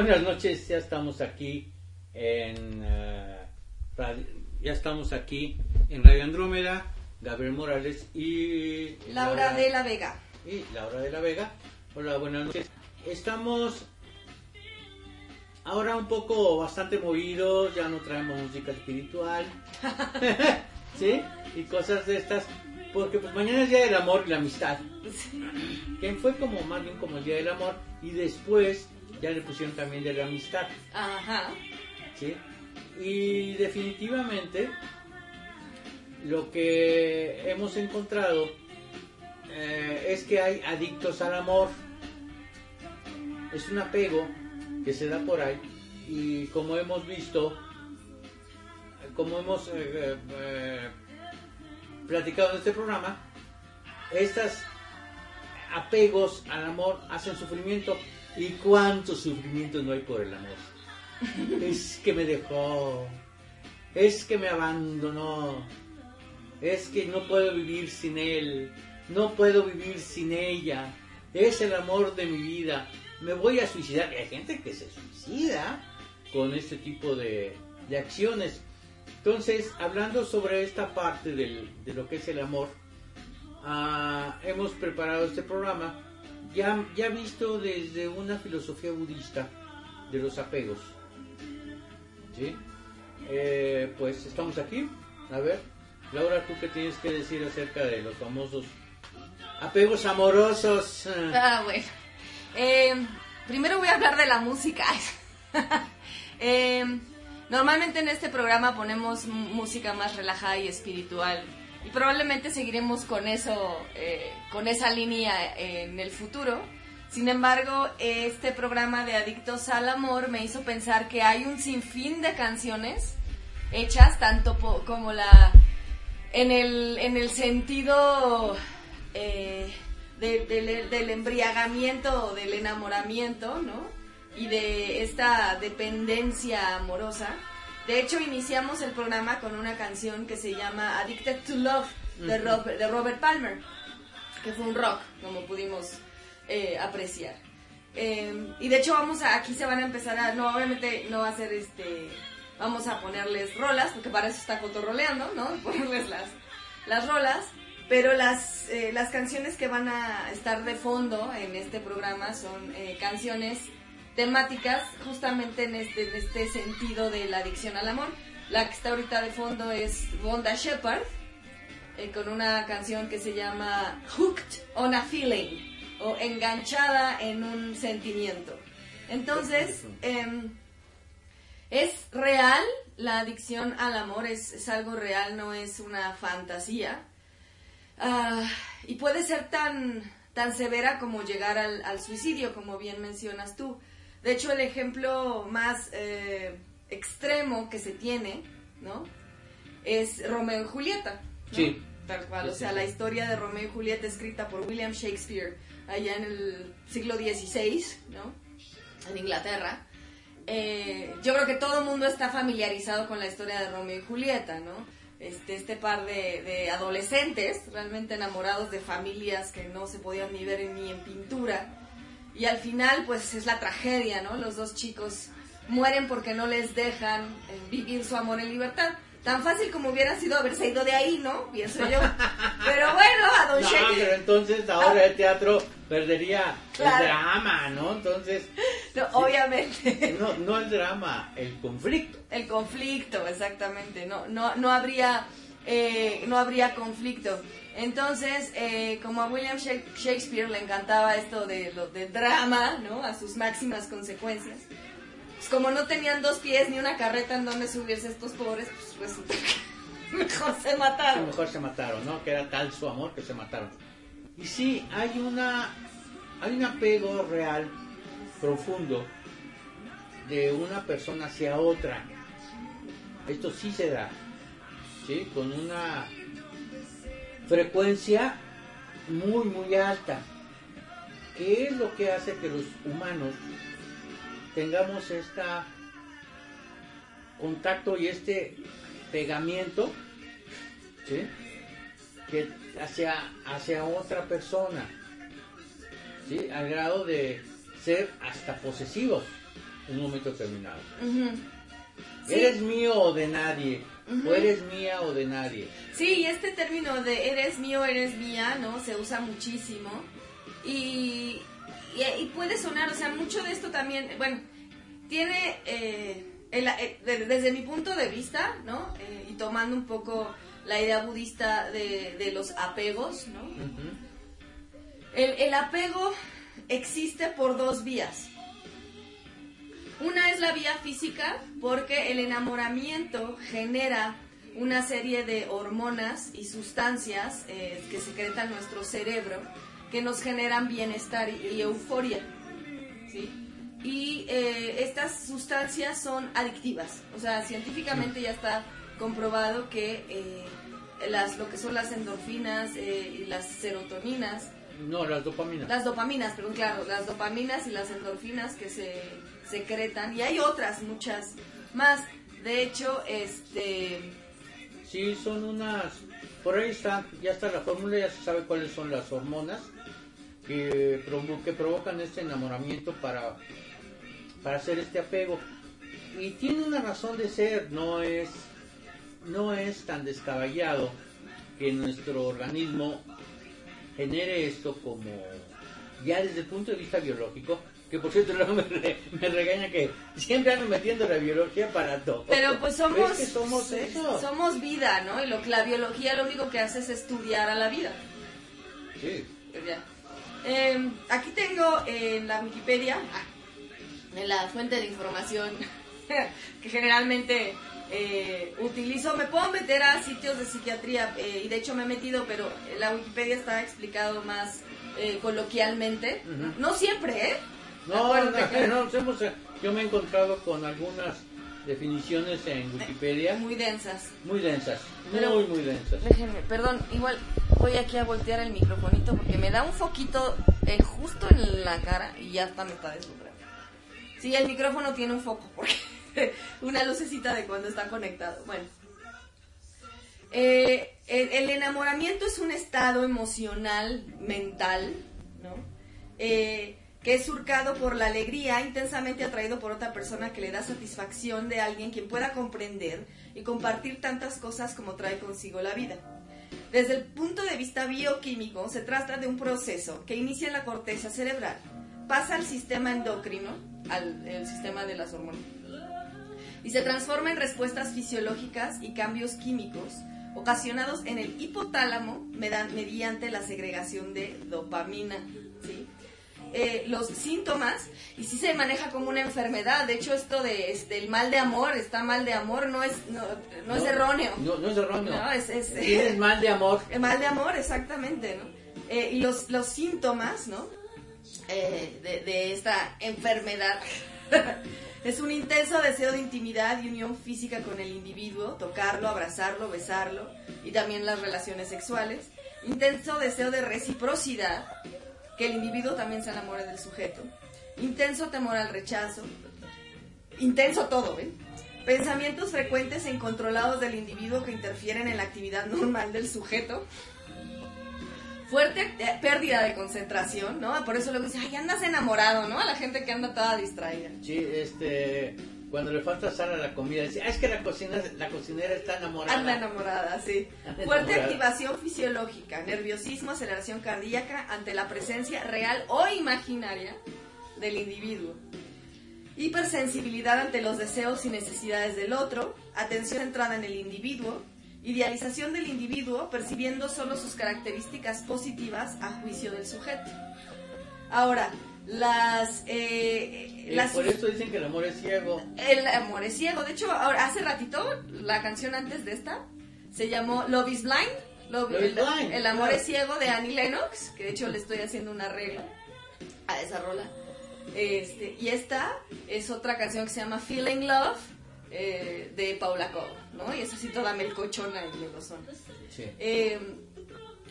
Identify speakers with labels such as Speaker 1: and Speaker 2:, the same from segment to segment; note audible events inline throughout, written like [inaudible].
Speaker 1: Buenas noches. Ya estamos aquí en eh, radio- ya estamos aquí en Radio Andrómeda. Gabriel Morales y
Speaker 2: Laura de la Vega.
Speaker 1: y Laura de la Vega. Hola, buenas noches. Estamos ahora un poco bastante movidos, ya no traemos música espiritual, [laughs] [laughs] ¿sí? Y cosas de estas, porque pues mañana es Día del Amor y la Amistad, que fue como más bien como el Día del Amor y después ya le pusieron también de la Amistad,
Speaker 2: Ajá.
Speaker 1: ¿sí? Y definitivamente lo que hemos encontrado eh, es que hay adictos al amor. Es un apego que se da por ahí y como hemos visto, como hemos eh, eh, platicado en este programa, estos apegos al amor hacen sufrimiento. ¿Y cuántos sufrimientos no hay por el amor? Es que me dejó, es que me abandonó, es que no puedo vivir sin él, no puedo vivir sin ella, es el amor de mi vida, me voy a suicidar. Y hay gente que se suicida con este tipo de, de acciones. Entonces, hablando sobre esta parte del- de lo que es el amor, ah, hemos preparado este programa ya, ya visto desde una filosofía budista de los apegos. ¿Sí? Eh, pues estamos aquí. A ver, Laura, ¿tú qué tienes que decir acerca de los famosos apegos amorosos?
Speaker 2: Ah, bueno. Eh, primero voy a hablar de la música. [laughs] Eh, normalmente en este programa ponemos música más relajada y espiritual. Y probablemente seguiremos con eso, eh, con esa línea en el futuro. Sin embargo, este programa de Adictos al Amor me hizo pensar que hay un sinfín de canciones hechas tanto po- como la en el, en el sentido eh, de- del, embriagamiento del enamoramiento, ¿no? Y de esta dependencia amorosa. De hecho, iniciamos el programa con una canción que se llama Addicted to Love de, Robert Palmer, que fue un rock, como pudimos eh, apreciar. Eh, y de hecho vamos a, aquí se van a empezar a, no, obviamente no va a ser este, vamos a ponerles rolas, porque para eso está cotorroleando, ¿no? [laughs] Ponerles las, las rolas, pero las, eh, las canciones que van a estar de fondo en este programa son eh, canciones temáticas justamente en este, en este sentido de la adicción al amor. La que está ahorita de fondo es Wanda Shepard, eh, con una canción que se llama Hooked on a Feeling o Enganchada en un sentimiento. Entonces, em, es real, la adicción al amor es, es algo real, no es una fantasía. Ah, y puede ser tan, tan severa como llegar al, al suicidio, como bien mencionas tú. De hecho, el ejemplo más eh, extremo que se tiene, ¿no? Es Romeo y Julieta. ¿no?
Speaker 1: Sí.
Speaker 2: Tal cual,
Speaker 1: Sí,
Speaker 2: o sea,
Speaker 1: sí.
Speaker 2: la historia de Romeo y Julieta escrita por William Shakespeare allá en el siglo XVI, ¿no? En Inglaterra. Eh, yo creo que todo el mundo está familiarizado con la historia de Romeo y Julieta, ¿no? Este, este par de, de adolescentes realmente enamorados de familias que no se podían ni ver ni en pintura. Y al final, pues es la tragedia, ¿no? Los dos chicos mueren porque no les dejan eh, vivir su amor en libertad. Tan fácil como hubiera sido haberse ido de ahí, ¿no? Pienso yo. [laughs] Pero bueno, a Don
Speaker 1: No,
Speaker 2: Shakespeare-
Speaker 1: pero entonces ahora el teatro perdería
Speaker 2: Claro.
Speaker 1: el drama, ¿no? Entonces,
Speaker 2: No, obviamente.
Speaker 1: no, no el drama, el conflicto.
Speaker 2: El conflicto, exactamente. No, no, no habría, eh, no habría conflicto. Entonces, eh, como a William Shak- Shakespeare le encantaba esto de del drama, ¿no? A sus máximas consecuencias. Pues como no tenían dos pies ni una carreta en donde subirse estos pobres, pues resulta que [laughs] mejor se mataron.
Speaker 1: mejor se mataron, ¿no? Que era tal su amor que se mataron. Y sí, hay una hay un apego real, profundo, de una persona hacia otra. Esto sí se da, Con una frecuencia muy, muy alta. ¿Qué es lo que hace que los humanos tengamos esta contacto y este pegamiento ¿sí? que hacia, hacia otra persona, ¿sí? al grado de ser hasta posesivos. en un momento determinado.
Speaker 2: Sí.
Speaker 1: Eres mío o de nadie, o eres mía o de nadie.
Speaker 2: Sí, este término de eres mío, eres mía, ¿no? Se usa muchísimo. Y, y, y puede sonar, o sea, mucho de esto también, bueno, tiene, eh, el- eh, de- desde mi punto de vista, ¿no? Eh, y tomando un poco la idea budista de, de los apegos, ¿no? El, el apego existe por dos vías. Una es la vía física porque el enamoramiento genera una serie de hormonas y sustancias eh, que secreta nuestro cerebro que nos generan bienestar y, y euforia. ¿sí? Y eh, estas sustancias son adictivas. O sea, científicamente ya está comprobado que eh, las, lo que son las endorfinas y las serotoninas
Speaker 1: No, las dopaminas.
Speaker 2: las dopaminas, perdón, claro, las dopaminas y las endorfinas que se secretan y hay otras muchas más. De hecho, este
Speaker 1: Sí, son unas... Por ahí está, ya está la fórmula, ya se sabe cuáles son las hormonas que, provo- que provocan este enamoramiento para, para hacer este apego. Y tiene una razón de ser, no es, no es tan descabellado que nuestro organismo genere esto como ya desde el punto de vista biológico, que por cierto [laughs] luego me, re- me regaña que siempre ando metiendo la biología para todo.
Speaker 2: pero pues somos
Speaker 1: que somos eso.
Speaker 2: somos vida, ¿no? Y lo que la biología lo único que hace es estudiar a la vida.
Speaker 1: Sí.
Speaker 2: Pues. Eh, aquí tengo en la Wikipedia, en la fuente de información [laughs] que generalmente eh, utilizo, me puedo meter a sitios de psiquiatría eh, y de hecho me he metido, pero la Wikipedia está explicado más eh, coloquialmente.
Speaker 1: Ujú.
Speaker 2: No siempre, ¿eh?
Speaker 1: No,
Speaker 2: Acuérdate
Speaker 1: no, no, nos hemos, eh, yo me he encontrado con algunas definiciones en Wikipedia
Speaker 2: Muy densas.
Speaker 1: muy densas,
Speaker 2: Pero-
Speaker 1: muy, muy densas.
Speaker 2: Déjenme, perdón, igual voy aquí a voltear el microfonito porque me da un foquito eh, justo en la cara y ya está me está deslumbrando. Sí, el micrófono tiene un foco porque [laughs] una lucecita de cuando está conectado. Bueno. Eh, el, el enamoramiento es un estado emocional, mental, ¿no? Eh, que es surcado por la alegría, intensamente atraído por otra persona que le da satisfacción de alguien quien pueda comprender y compartir tantas cosas como trae consigo la vida. Desde el punto de vista bioquímico, se trata de un proceso que inicia en la corteza cerebral, pasa al sistema endocrino, al sistema de las hormonas, y se transforma en respuestas fisiológicas y cambios químicos ocasionados en el hipotálamo mediante la segregación de dopamina. ¿sí? Eh, los síntomas, y sí se maneja como una enfermedad, de hecho esto de este, el mal de amor, está mal de amor, no es, no, no es erróneo.
Speaker 1: No, no es erróneo.
Speaker 2: No, es- es-
Speaker 1: Tienes mal de amor. [laughs]
Speaker 2: El mal de amor, exactamente, ¿no? Eh, y los, los síntomas, ¿no? Eh, de, de esta enfermedad [laughs] es un intenso deseo de intimidad y unión física con el individuo, tocarlo, abrazarlo, besarlo y también las relaciones sexuales. Intenso deseo de reciprocidad, que el individuo también se enamore del sujeto. Intenso temor al rechazo. Intenso todo, ¿ven? Pensamientos frecuentes e incontrolados del individuo que interfieren en la actividad normal del sujeto. Fuerte eh, pérdida de concentración, ¿no? Por eso luego dice, ay, andas enamorado, ¿no? A la gente que anda toda distraída.
Speaker 1: Sí, este, cuando le falta sal a la comida, dice, ah, es que la, cocina, la cocinera está enamorada.
Speaker 2: Anda enamorada, sí.
Speaker 1: Anda
Speaker 2: Fuerte
Speaker 1: enamorada.
Speaker 2: activación fisiológica, nerviosismo, aceleración cardíaca ante la presencia real o imaginaria del individuo. Hipersensibilidad ante los deseos y necesidades del otro, atención centrada en el individuo, idealización del individuo percibiendo solo sus características positivas a juicio del sujeto. Ahora, las... eh,
Speaker 1: Eh,
Speaker 2: las
Speaker 1: por eso dicen que el amor es ciego.
Speaker 2: el amor es ciego. De hecho, ahora, hace ratito, la canción antes de esta se llamó Love is Blind. Love-
Speaker 1: Love is
Speaker 2: el,
Speaker 1: Blind,
Speaker 2: el amor
Speaker 1: claro.
Speaker 2: es ciego de Annie Lennox, que de hecho le estoy haciendo una arreglo a esa rola. Este, y esta es otra canción que se llama Feeling Love eh, de Paula Cole, ¿no? Y es así toda melcochona y melosona.
Speaker 1: Sí.
Speaker 2: Eh,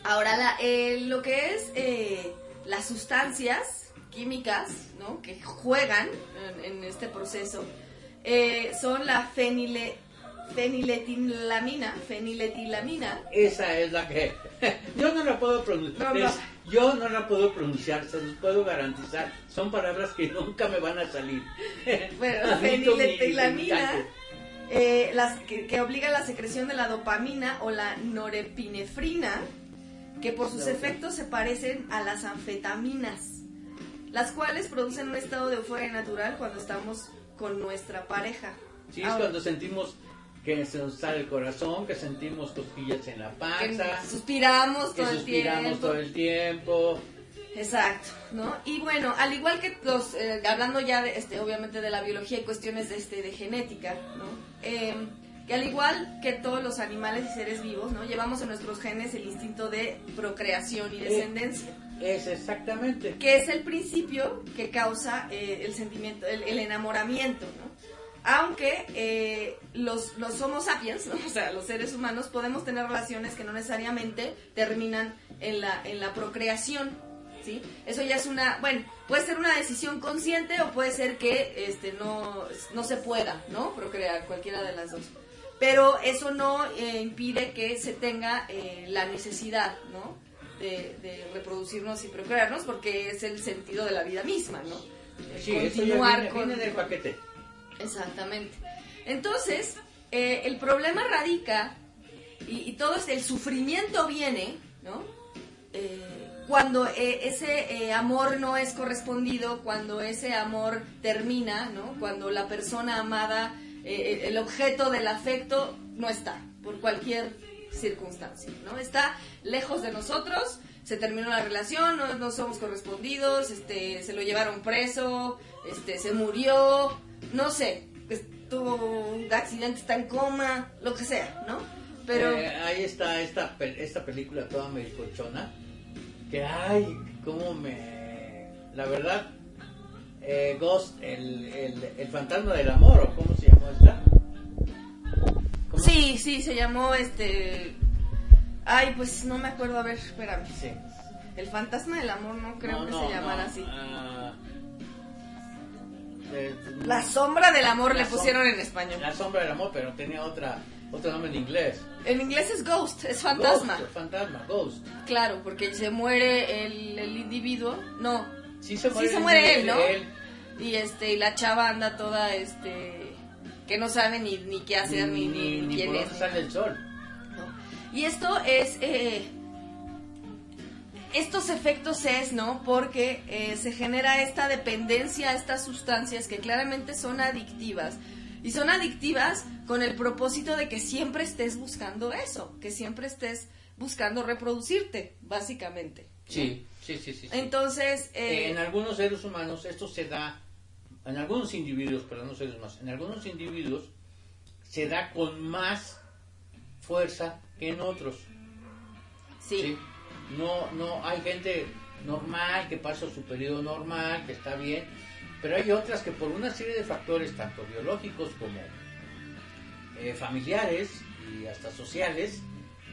Speaker 2: ahora, la- eh, lo que es eh, las sustancias químicas ¿no? que juegan en, en este proceso eh, son la fenile, feniletilamina, feniletilamina.
Speaker 1: Esa es la que... [laughs] Yo no la puedo pronunciar.
Speaker 2: No,
Speaker 1: Yo no la puedo pronunciar, se los puedo garantizar. Son palabras que [laughs] nunca me van a salir. [laughs]
Speaker 2: Bueno, feniletilamina, eh, las, que, que obliga la secreción de la dopamina o la norepinefrina, que por sus efectos se parecen a las anfetaminas, las cuales producen un estado de euforia natural cuando estamos con nuestra pareja.
Speaker 1: Sí, es cuando sentimos que se nos sale el corazón, que sentimos cosquillas en la panza,
Speaker 2: que suspiramos
Speaker 1: que
Speaker 2: todo
Speaker 1: suspiramos
Speaker 2: el tiempo.
Speaker 1: todo el tiempo.
Speaker 2: Exacto, ¿no? Y bueno, al igual que los, eh, hablando ya de, este, obviamente de la biología y cuestiones de, este, de genética, ¿no? Eh, que al igual que todos los animales y seres vivos, ¿no? Llevamos en nuestros genes el instinto de procreación y
Speaker 1: Eh,
Speaker 2: descendencia,
Speaker 1: Es exactamente.
Speaker 2: que es el principio que causa eh, el sentimiento, el, enamoramiento, ¿no? Aunque eh, los, los Homo sapiens, ¿no? [laughs] o sea, los seres humanos, podemos tener relaciones que no necesariamente terminan en la, en la procreación, ¿sí? Eso ya es una, bueno, puede ser una decisión consciente o puede ser que este, no, no se pueda, ¿no? Procrear, cualquiera de las dos. Pero eso no eh, impide que se tenga la necesidad, ¿no? De, de reproducirnos y procrearnos, porque es el sentido de la vida misma, ¿no?
Speaker 1: Sí, eso ya viene, viene del paquete.
Speaker 2: Exactamente. Entonces, eh, el problema radica, y, y todo este, el sufrimiento viene, ¿no? Eh, cuando eh, ese eh, amor no es correspondido, cuando ese amor termina, ¿no? Cuando la persona amada, eh, el objeto del afecto no está, por cualquier circunstancia, ¿no? Está lejos de nosotros, se terminó la relación, no, somos correspondidos, este, se lo llevaron preso, este, se murió, no sé, tuvo un accidente, está en coma, lo que sea, ¿no? Pero
Speaker 1: Eh, ahí está esta, esta película toda melcochona. Que ay, cómo me. La verdad, eh, Ghost, el, el, el fantasma del amor, o cómo se llamó esta.
Speaker 2: Sí, sí, se llamó este... Ay, pues no me acuerdo, a ver, espérame.
Speaker 1: Sí.
Speaker 2: El fantasma del amor no creo
Speaker 1: No,
Speaker 2: que
Speaker 1: no,
Speaker 2: se llamara
Speaker 1: no,
Speaker 2: así.
Speaker 1: ah, eh,
Speaker 2: La sombra del amor le pusieron en español.
Speaker 1: La sombra del amor, pero tenía otra otro nombre en inglés.
Speaker 2: En inglés es ghost, es fantasma.
Speaker 1: Ghost, fantasma, Ghost.
Speaker 2: Claro, porque se muere el, el individuo. No,
Speaker 1: Sí se
Speaker 2: Sí
Speaker 1: muere,
Speaker 2: se
Speaker 1: el-
Speaker 2: muere él, ¿no?
Speaker 1: él.
Speaker 2: y este y la chava anda toda este que no sabe ni, ni qué hacer ni, ni, ni quién
Speaker 1: por
Speaker 2: es.
Speaker 1: sale el sol.
Speaker 2: ¿no? Y esto es eh, estos efectos es, ¿no? Porque eh, se genera esta dependencia a estas sustancias que claramente son adictivas. Y son adictivas con el propósito de que siempre estés buscando eso, que siempre estés buscando reproducirte, básicamente.
Speaker 1: Sí, sí, sí, sí. sí.
Speaker 2: Entonces, eh,
Speaker 1: en algunos seres humanos esto se da, en algunos individuos, perdón, no seres humanos, en algunos individuos se da con más fuerza que en otros.
Speaker 2: sí.
Speaker 1: No, no, hay gente normal que pasa su periodo normal, que está bien, pero hay otras que por una serie de factores, tanto biológicos como eh, familiares y hasta sociales,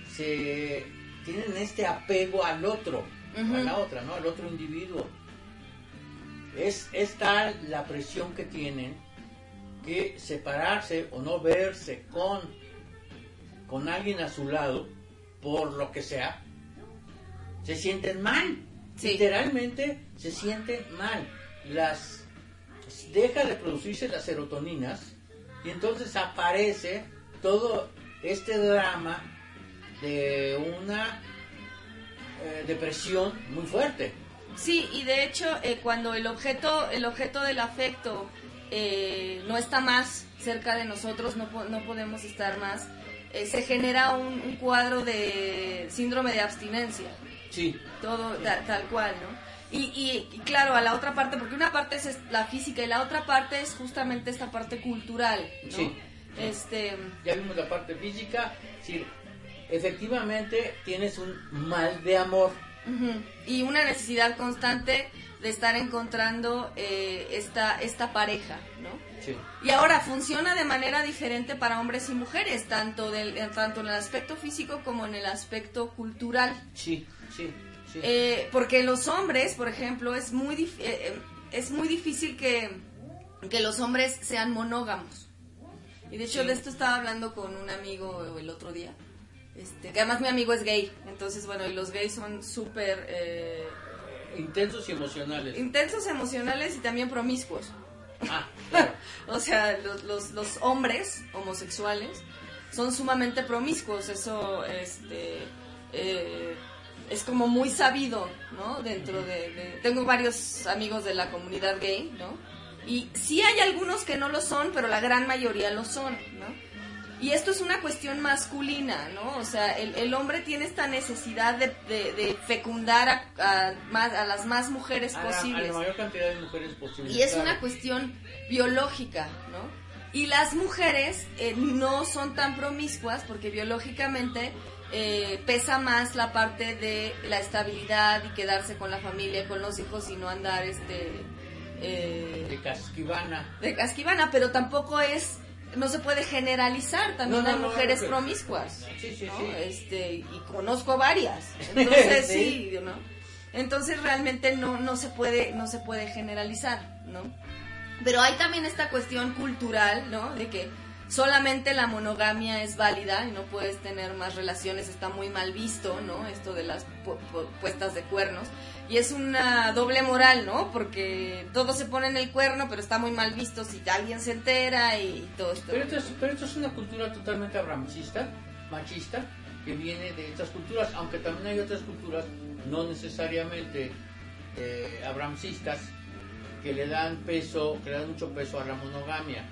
Speaker 1: se tienen este apego al otro, a la otra, ¿no? Al otro individuo. Es, es tal la presión que tienen que separarse o no verse con, con alguien a su lado, por lo que sea, se sienten mal.
Speaker 2: Sí.
Speaker 1: Literalmente se sienten mal. Las deja de producirse las serotoninas y entonces aparece todo este drama de una eh, depresión muy fuerte.
Speaker 2: Sí, y de hecho, eh, cuando el objeto, el objeto del afecto eh, no está más cerca de nosotros, no, po- no podemos estar más, eh, se genera un, un cuadro de síndrome de abstinencia,
Speaker 1: Sí,
Speaker 2: todo ta- tal cual, ¿no? Y, y- y claro, a la otra parte, porque una parte es la física y la otra parte es justamente esta parte cultural, ¿no?
Speaker 1: Sí.
Speaker 2: Este,
Speaker 1: ya vimos la parte física. Sí, efectivamente tienes un mal de amor.
Speaker 2: Y una necesidad constante de estar encontrando eh, esta, esta pareja, ¿no?
Speaker 1: Sí.
Speaker 2: Y ahora funciona de manera diferente para hombres y mujeres, tanto, del, tanto en el aspecto físico como en el aspecto cultural.
Speaker 1: Sí, sí, sí.
Speaker 2: Eh, porque los hombres, por ejemplo, es muy, eh, eh, es muy difícil que, que los hombres sean monógamos. Y de hecho
Speaker 1: Sí.
Speaker 2: de esto estaba hablando con un amigo el otro día. Este, que además mi amigo es gay, entonces bueno, y los gays son súper, eh,
Speaker 1: intensos y emocionales.
Speaker 2: Intensos emocionales y también promiscuos.
Speaker 1: Ah, [laughs]
Speaker 2: o sea, los, los, los, hombres homosexuales son sumamente promiscuos. Eso este, eh, es como muy sabido, ¿no? Dentro de, Tengo varios amigos de la comunidad gay, ¿no? Y sí hay algunos que no lo son, pero la gran mayoría lo son, ¿no? Y esto es una cuestión masculina, ¿no? O sea, el, hombre tiene esta necesidad de, fecundar a, más, a las más mujeres posibles.
Speaker 1: a la mayor cantidad de mujeres posibles.
Speaker 2: Y es una cuestión biológica, ¿no? Y las mujeres eh, no son tan promiscuas porque biológicamente eh, pesa más la parte de la estabilidad y quedarse con la familia, con los hijos y no andar este...
Speaker 1: Eh, de casquivana.
Speaker 2: De casquivana, pero tampoco es no se puede generalizar, también hay mujeres promiscuas.
Speaker 1: Sí, sí,
Speaker 2: sí. Este, y conozco varias. [laughs] Entonces, sí, ¿no? Entonces realmente no, no se puede, no se puede generalizar, ¿no? Pero hay también esta cuestión cultural, ¿no? De que solamente la monogamia es válida y no puedes tener más relaciones, está muy mal visto, ¿no? Esto de las puestas de cuernos. Y es una doble moral, ¿no? Porque todo se pone en el cuerno, pero está muy mal visto si alguien se entera y todo esto.
Speaker 1: Pero esto es, pero esto es una cultura totalmente abramcista, machista, que viene de estas culturas, aunque también hay otras culturas no necesariamente eh, abramcistas que le dan peso, que le dan mucho peso a la monogamia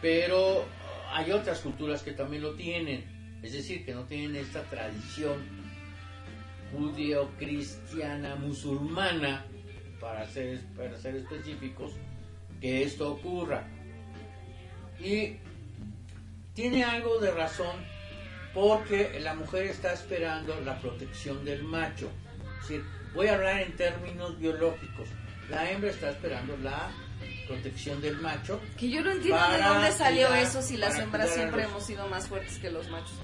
Speaker 1: pero hay otras culturas que también lo tienen, es decir, que no tienen esta tradición judío-cristiana, musulmana, para ser, para ser específicos, que esto ocurra. Y tiene algo de razón porque la mujer está esperando la protección del macho. voy a hablar en términos biológicos. La hembra está esperando la protección del macho.
Speaker 2: Que yo no entiendo de dónde salió eso si las hembras siempre hemos sido más fuertes que los machos.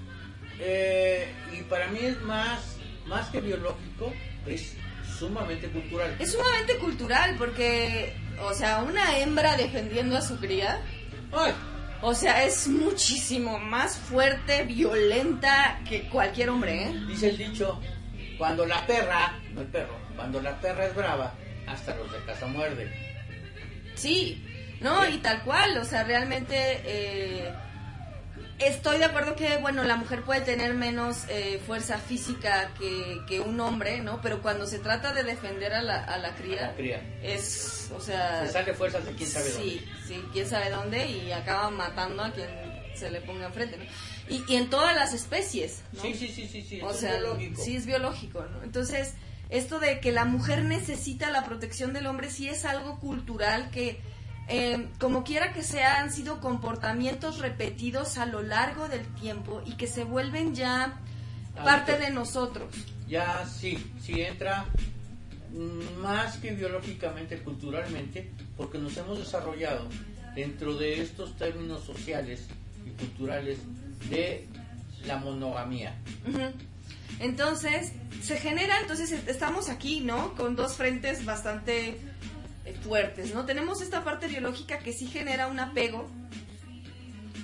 Speaker 1: Eh, y para mí es más, más que biológico, es sumamente cultural.
Speaker 2: Es sumamente cultural porque, o sea, una hembra defendiendo a su cría. O sea, es muchísimo más fuerte, violenta que cualquier hombre, ¿eh?
Speaker 1: Dice el dicho, cuando la perra, no el perro, cuando la perra es brava, hasta los de casa muerde.
Speaker 2: Sí, no, y tal cual, o sea, realmente eh, estoy de acuerdo que, bueno, la mujer puede tener menos eh, fuerza física que, un hombre, ¿no? Pero cuando se trata de defender a la, a la, cría, es, o sea...
Speaker 1: Se sale fuerzas de quién sabe dónde.
Speaker 2: Sí, sí, quién sabe dónde y acaba matando a quien se le ponga enfrente, ¿no? Y, y en todas las especies, ¿no?
Speaker 1: Sí, sí, sí, sí, sí.
Speaker 2: O sea, sí es biológico, ¿no? Entonces esto de que la mujer necesita la protección del hombre sí es algo cultural que, eh, como quiera que sea, han sido comportamientos repetidos a lo largo del tiempo y que se vuelven ya parte de nosotros.
Speaker 1: Ya sí, sí entra más que biológicamente, culturalmente, porque nos hemos desarrollado dentro de estos términos sociales y culturales de la monogamía.
Speaker 2: Entonces, se genera, entonces estamos aquí, ¿no? Con dos frentes bastante fuertes, ¿no? Tenemos esta parte biológica que sí genera un apego.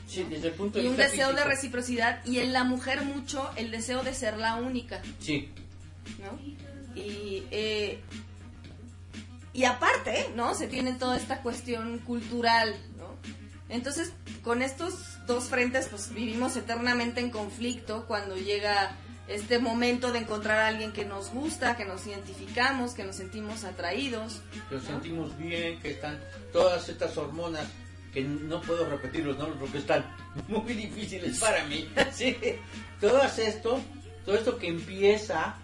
Speaker 1: Sí, desde el punto
Speaker 2: de
Speaker 1: y
Speaker 2: un deseo de reciprocidad y en la mujer mucho el deseo de ser la única.
Speaker 1: Sí.
Speaker 2: ¿No? Y, eh, y aparte, ¿no? Se tiene toda esta cuestión cultural, ¿no? Entonces, con estos dos frentes, pues vivimos eternamente en conflicto cuando llega este momento de encontrar a alguien que nos gusta, que nos identificamos, que nos sentimos atraídos.
Speaker 1: Que nos sentimos bien, que están todas estas hormonas que no puedo repetir los nombres porque están [laughs] muy difíciles para mí. [laughs] sí, todo esto, todo esto que empieza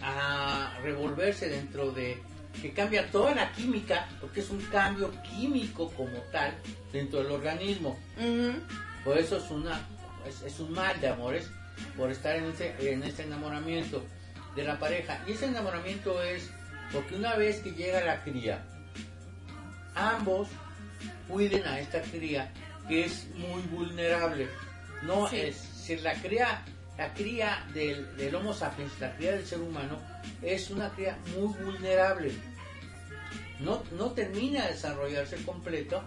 Speaker 1: a revolverse dentro de que cambia toda la química, porque es un cambio químico como tal dentro del organismo. Por eso es una es un mal de amores por estar en ese, en ese enamoramiento de la pareja. Y ese enamoramiento es porque una vez que llega la cría, ambos cuiden a esta cría que es muy vulnerable. No es, si la cría, la cría del, del Homo sapiens, la cría del ser humano, es una cría muy vulnerable. No, no termina de desarrollarse completo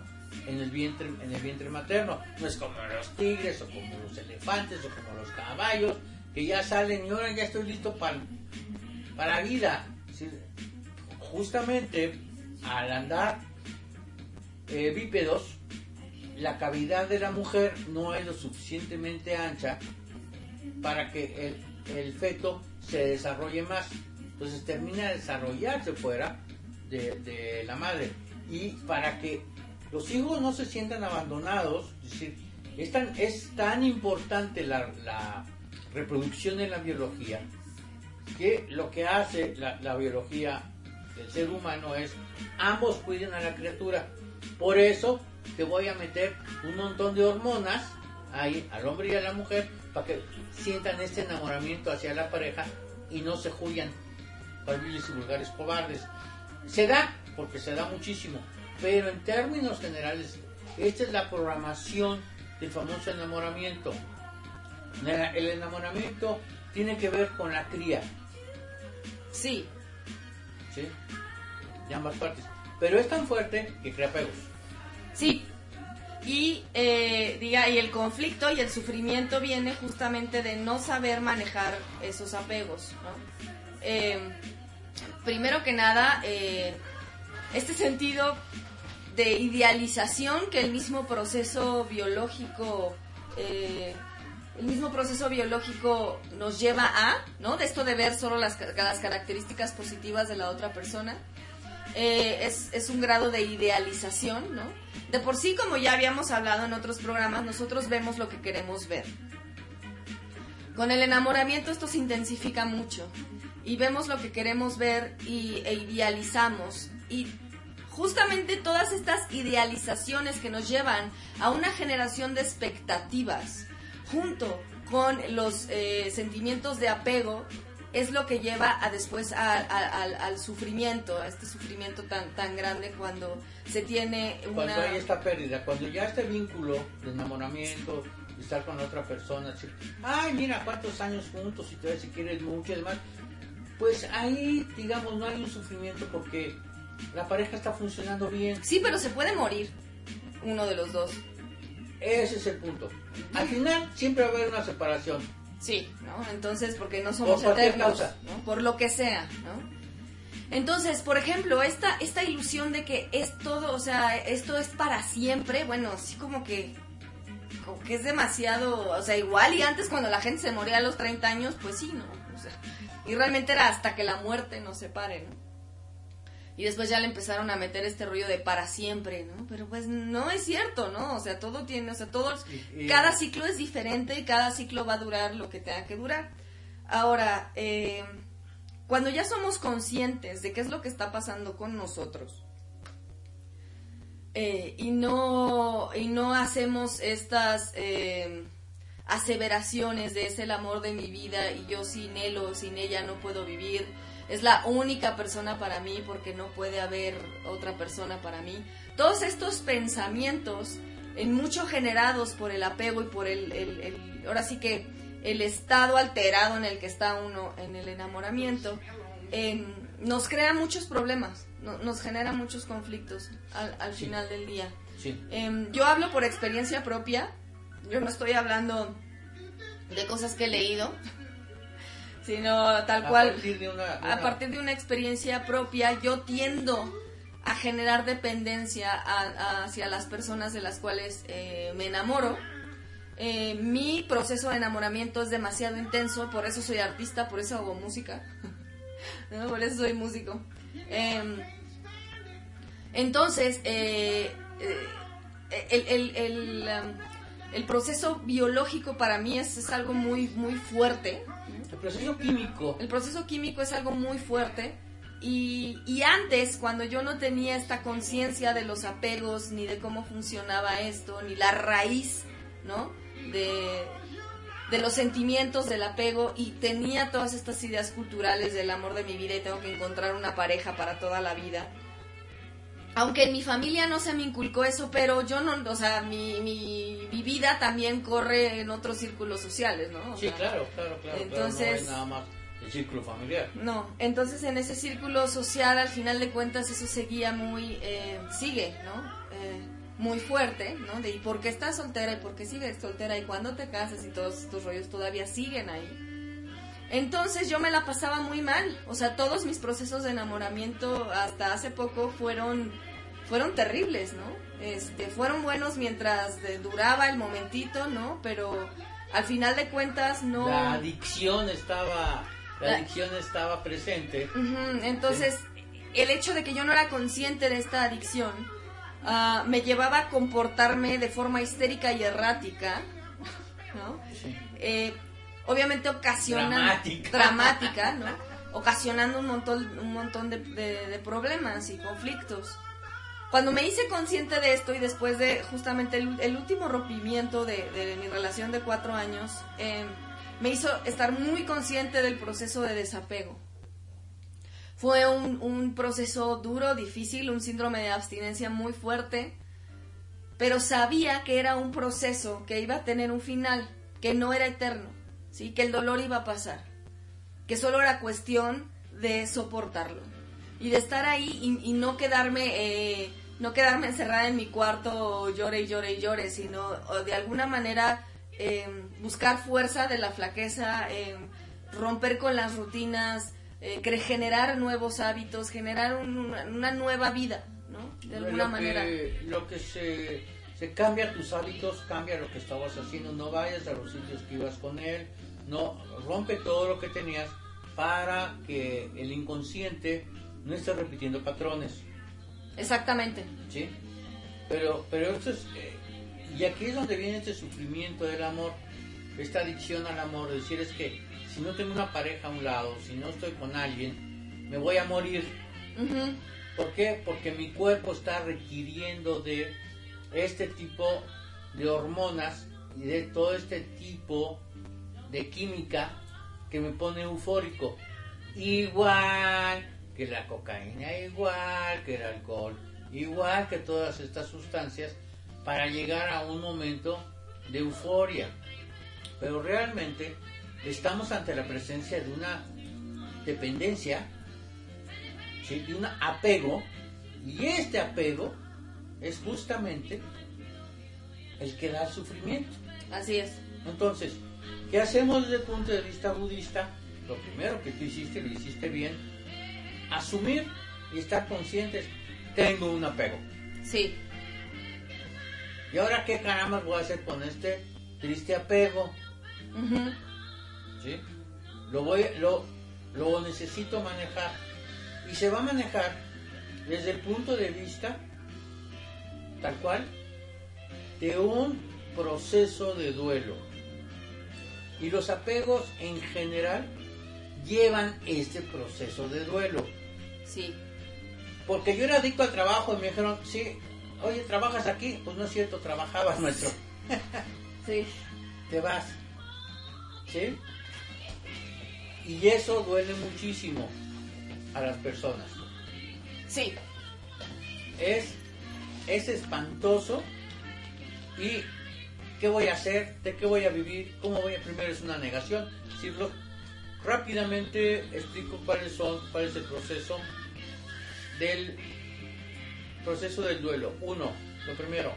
Speaker 1: en el vientre, en el vientre materno. No es como los tigres o como los elefantes o como los caballos que ya salen y ahora ya estoy listo para, para vida. justamente al andar eh, bípedos, la cavidad de la mujer no es lo suficientemente ancha para que el, el feto se desarrolle más. Entonces termina de desarrollarse fuera de, de la madre. Y para que los hijos no se sientan abandonados, es decir, es tan, es tan importante la, la reproducción en la biología que lo que hace la, biología del ser humano es ambos cuiden a la criatura. Por eso te voy a meter un montón de hormonas ahí al hombre y a la mujer para que sientan este enamoramiento hacia la pareja y no se juyan barbiles y vulgares cobardes. Se da, porque se da muchísimo, pero en términos generales, esta es la programación del famoso enamoramiento. El enamoramiento tiene que ver con la cría.
Speaker 2: Sí.
Speaker 1: ¿Sí? De ambas partes. Pero es tan fuerte que crea apegos.
Speaker 2: Sí. Y, eh, diga, y el conflicto y el sufrimiento viene justamente de no saber manejar esos apegos. ¿no? Eh, primero que nada, eh, este sentido de idealización que el mismo proceso biológico eh, el mismo proceso biológico nos lleva a, ¿no? De esto de ver solo las, las características positivas de la otra persona. Eh, es, es, un grado de idealización, ¿no? De por sí, como ya habíamos hablado en otros programas, nosotros vemos lo que queremos ver. Con el enamoramiento esto se intensifica mucho y vemos lo que queremos ver y, e idealizamos. Y justamente todas estas idealizaciones que nos llevan a una generación de expectativas, junto con los eh, sentimientos de apego, es lo que lleva a después a, al, sufrimiento, a este sufrimiento tan, tan grande cuando se tiene una...
Speaker 1: Cuando hay esta pérdida, cuando ya este vínculo de enamoramiento, estar con otra persona, decir, ay, mira cuántos años juntos y todavía si quieres mucho y demás, pues ahí, digamos, no hay un sufrimiento porque la pareja está funcionando bien.
Speaker 2: Sí, pero se puede morir uno de los dos.
Speaker 1: Ese es el punto. Al final siempre va a haber una separación.
Speaker 2: Sí, ¿no? Entonces, porque no somos por eternos, ¿no? Por lo que sea, ¿no? Entonces, por ejemplo, esta, esta ilusión de que es todo, o sea, esto es para siempre, bueno, así como que, como que es demasiado, o sea, igual y antes cuando la gente se moría a los 30 años, pues sí, ¿no? O sea, y realmente era hasta que la muerte nos separe, ¿no? Y después ya le empezaron a meter este rollo de para siempre, ¿no? Pero pues no es cierto, ¿no? O sea, todo tiene, o sea, todos, cada ciclo es diferente y cada ciclo va a durar lo que tenga que durar. Ahora, eh, cuando ya somos conscientes de qué es lo que está pasando con nosotros eh, y, no, y no hacemos estas eh, aseveraciones de es el amor de mi vida y yo sin él o sin ella no puedo vivir, es la única persona para mí porque no puede haber otra persona para mí. Todos estos pensamientos, en mucho generados por el apego y por el, el, el, ahora sí que el estado alterado en el que está uno en el enamoramiento, eh, nos crea muchos problemas, no, nos genera muchos conflictos al, al
Speaker 1: Sí.
Speaker 2: final del día.
Speaker 1: Sí.
Speaker 2: Eh, yo hablo por experiencia propia, yo no estoy hablando de cosas que he leído, sino tal
Speaker 1: A
Speaker 2: cual
Speaker 1: partir de una- de
Speaker 2: a partir de una experiencia propia, yo tiendo a generar dependencia a- a- hacia las personas de las cuales eh, me enamoro. Eh, mi proceso de enamoramiento es demasiado intenso, por eso soy artista, por eso hago música, [laughs] ¿no? por eso soy músico. Em, entonces, eh, eh, el, el- el, um, el proceso biológico para mí es, es algo muy, muy fuerte.
Speaker 1: El proceso químico.
Speaker 2: El proceso químico es algo muy fuerte y, y antes, cuando yo no tenía esta conciencia de los apegos, ni de cómo funcionaba esto, ni la raíz, ¿no? De, de los sentimientos del apego y tenía todas estas ideas culturales del amor de mi vida y tengo que encontrar una pareja para toda la vida. Aunque en mi familia no se me inculcó eso, pero yo no, o sea, mi, mi, mi vida también corre en otros círculos sociales, ¿no? O
Speaker 1: Sí,
Speaker 2: sea,
Speaker 1: claro, claro, claro.
Speaker 2: Entonces-
Speaker 1: claro, no es nada más el círculo familiar.
Speaker 2: No, entonces en ese círculo social, al final de cuentas, eso seguía muy, eh, sigue, ¿no? Eh, muy fuerte, ¿no? De ¿y por qué estás soltera? ¿Y por qué sigues soltera? ¿Y cuándo te casas? Y todos estos rollos todavía siguen ahí. Entonces yo me la pasaba muy mal, o sea, todos mis procesos de enamoramiento hasta hace poco fueron fueron terribles, ¿no? Este, fueron buenos mientras duraba el momentito, ¿no? Pero al final de cuentas no
Speaker 1: La adicción estaba la, adicción estaba presente.
Speaker 2: Entonces, el hecho de que yo no era consciente de esta adicción ah, me llevaba a comportarme de forma histérica y errática, ¿no? Eh, obviamente ocasionando dramática. ¿no? Ocasionando un montón, un montón de, problemas y conflictos. Cuando me hice consciente de esto y después de justamente el, último rompimiento de, mi relación de cuatro años, em, me hizo estar muy consciente del proceso de desapego. Fue un, un, proceso duro, difícil, un síndrome de abstinencia muy fuerte, pero sabía que era un proceso que iba a tener un final, que no era eterno. ¿sí? que el dolor iba a pasar, que solo era cuestión de soportarlo y de estar ahí y, no quedarme eh, no quedarme encerrada en mi cuarto llore y llore y llore, sino de alguna manera em, buscar fuerza de la flaqueza, em, romper con las rutinas, eh, generar nuevos hábitos, generar una, nueva vida, ¿no? De alguna manera.
Speaker 1: lo que se, se cambia tus hábitos, cambia lo que estabas haciendo, no vayas a los sitios que ibas con él, no rompe todo lo que tenías para que el inconsciente no esté repitiendo patrones.
Speaker 2: Exactamente.
Speaker 1: ¿Sí? Pero, pero esto es, eh, y aquí es donde viene este sufrimiento del amor, esta adicción al amor, decir es que si no tengo una pareja a un lado, si no estoy con alguien, me voy a morir. ¿Por qué? Porque mi cuerpo está requiriendo de este tipo de hormonas y de todo este tipo de química que me pone eufórico. Igual que la cocaína, igual que el alcohol, igual que todas estas sustancias para llegar a un momento de euforia. Pero realmente estamos ante la presencia de una dependencia, de un apego, y este apego es justamente el que da sufrimiento.
Speaker 2: Así es.
Speaker 1: Entonces, ¿Qué hacemos desde el punto de vista budista? Lo primero que tú hiciste, lo hiciste bien, asumir y estar conscientes, tengo un apego.
Speaker 2: Sí.
Speaker 1: ¿Y ahora qué caramba voy a hacer con este triste apego? ¿Sí? Lo, voy, lo, lo necesito manejar. Y se va a manejar desde el punto de vista, tal cual, de un proceso de duelo y los apegos en general llevan este proceso de duelo.
Speaker 2: Sí.
Speaker 1: Porque yo era adicto al trabajo y me dijeron, sí, oye, ¿trabajas aquí? Pues no es cierto, trabajabas, nuestro. [laughs]
Speaker 2: sí.
Speaker 1: Te vas. ¿Sí? Y eso duele muchísimo a las personas.
Speaker 2: Sí.
Speaker 1: Es, es espantoso y ¿Qué voy a hacer? ¿De qué voy a vivir? ¿Cómo voy a? Primero es una negación. Si rápidamente explico cuáles son, cuál es el proceso del proceso del duelo. Uno, lo primero,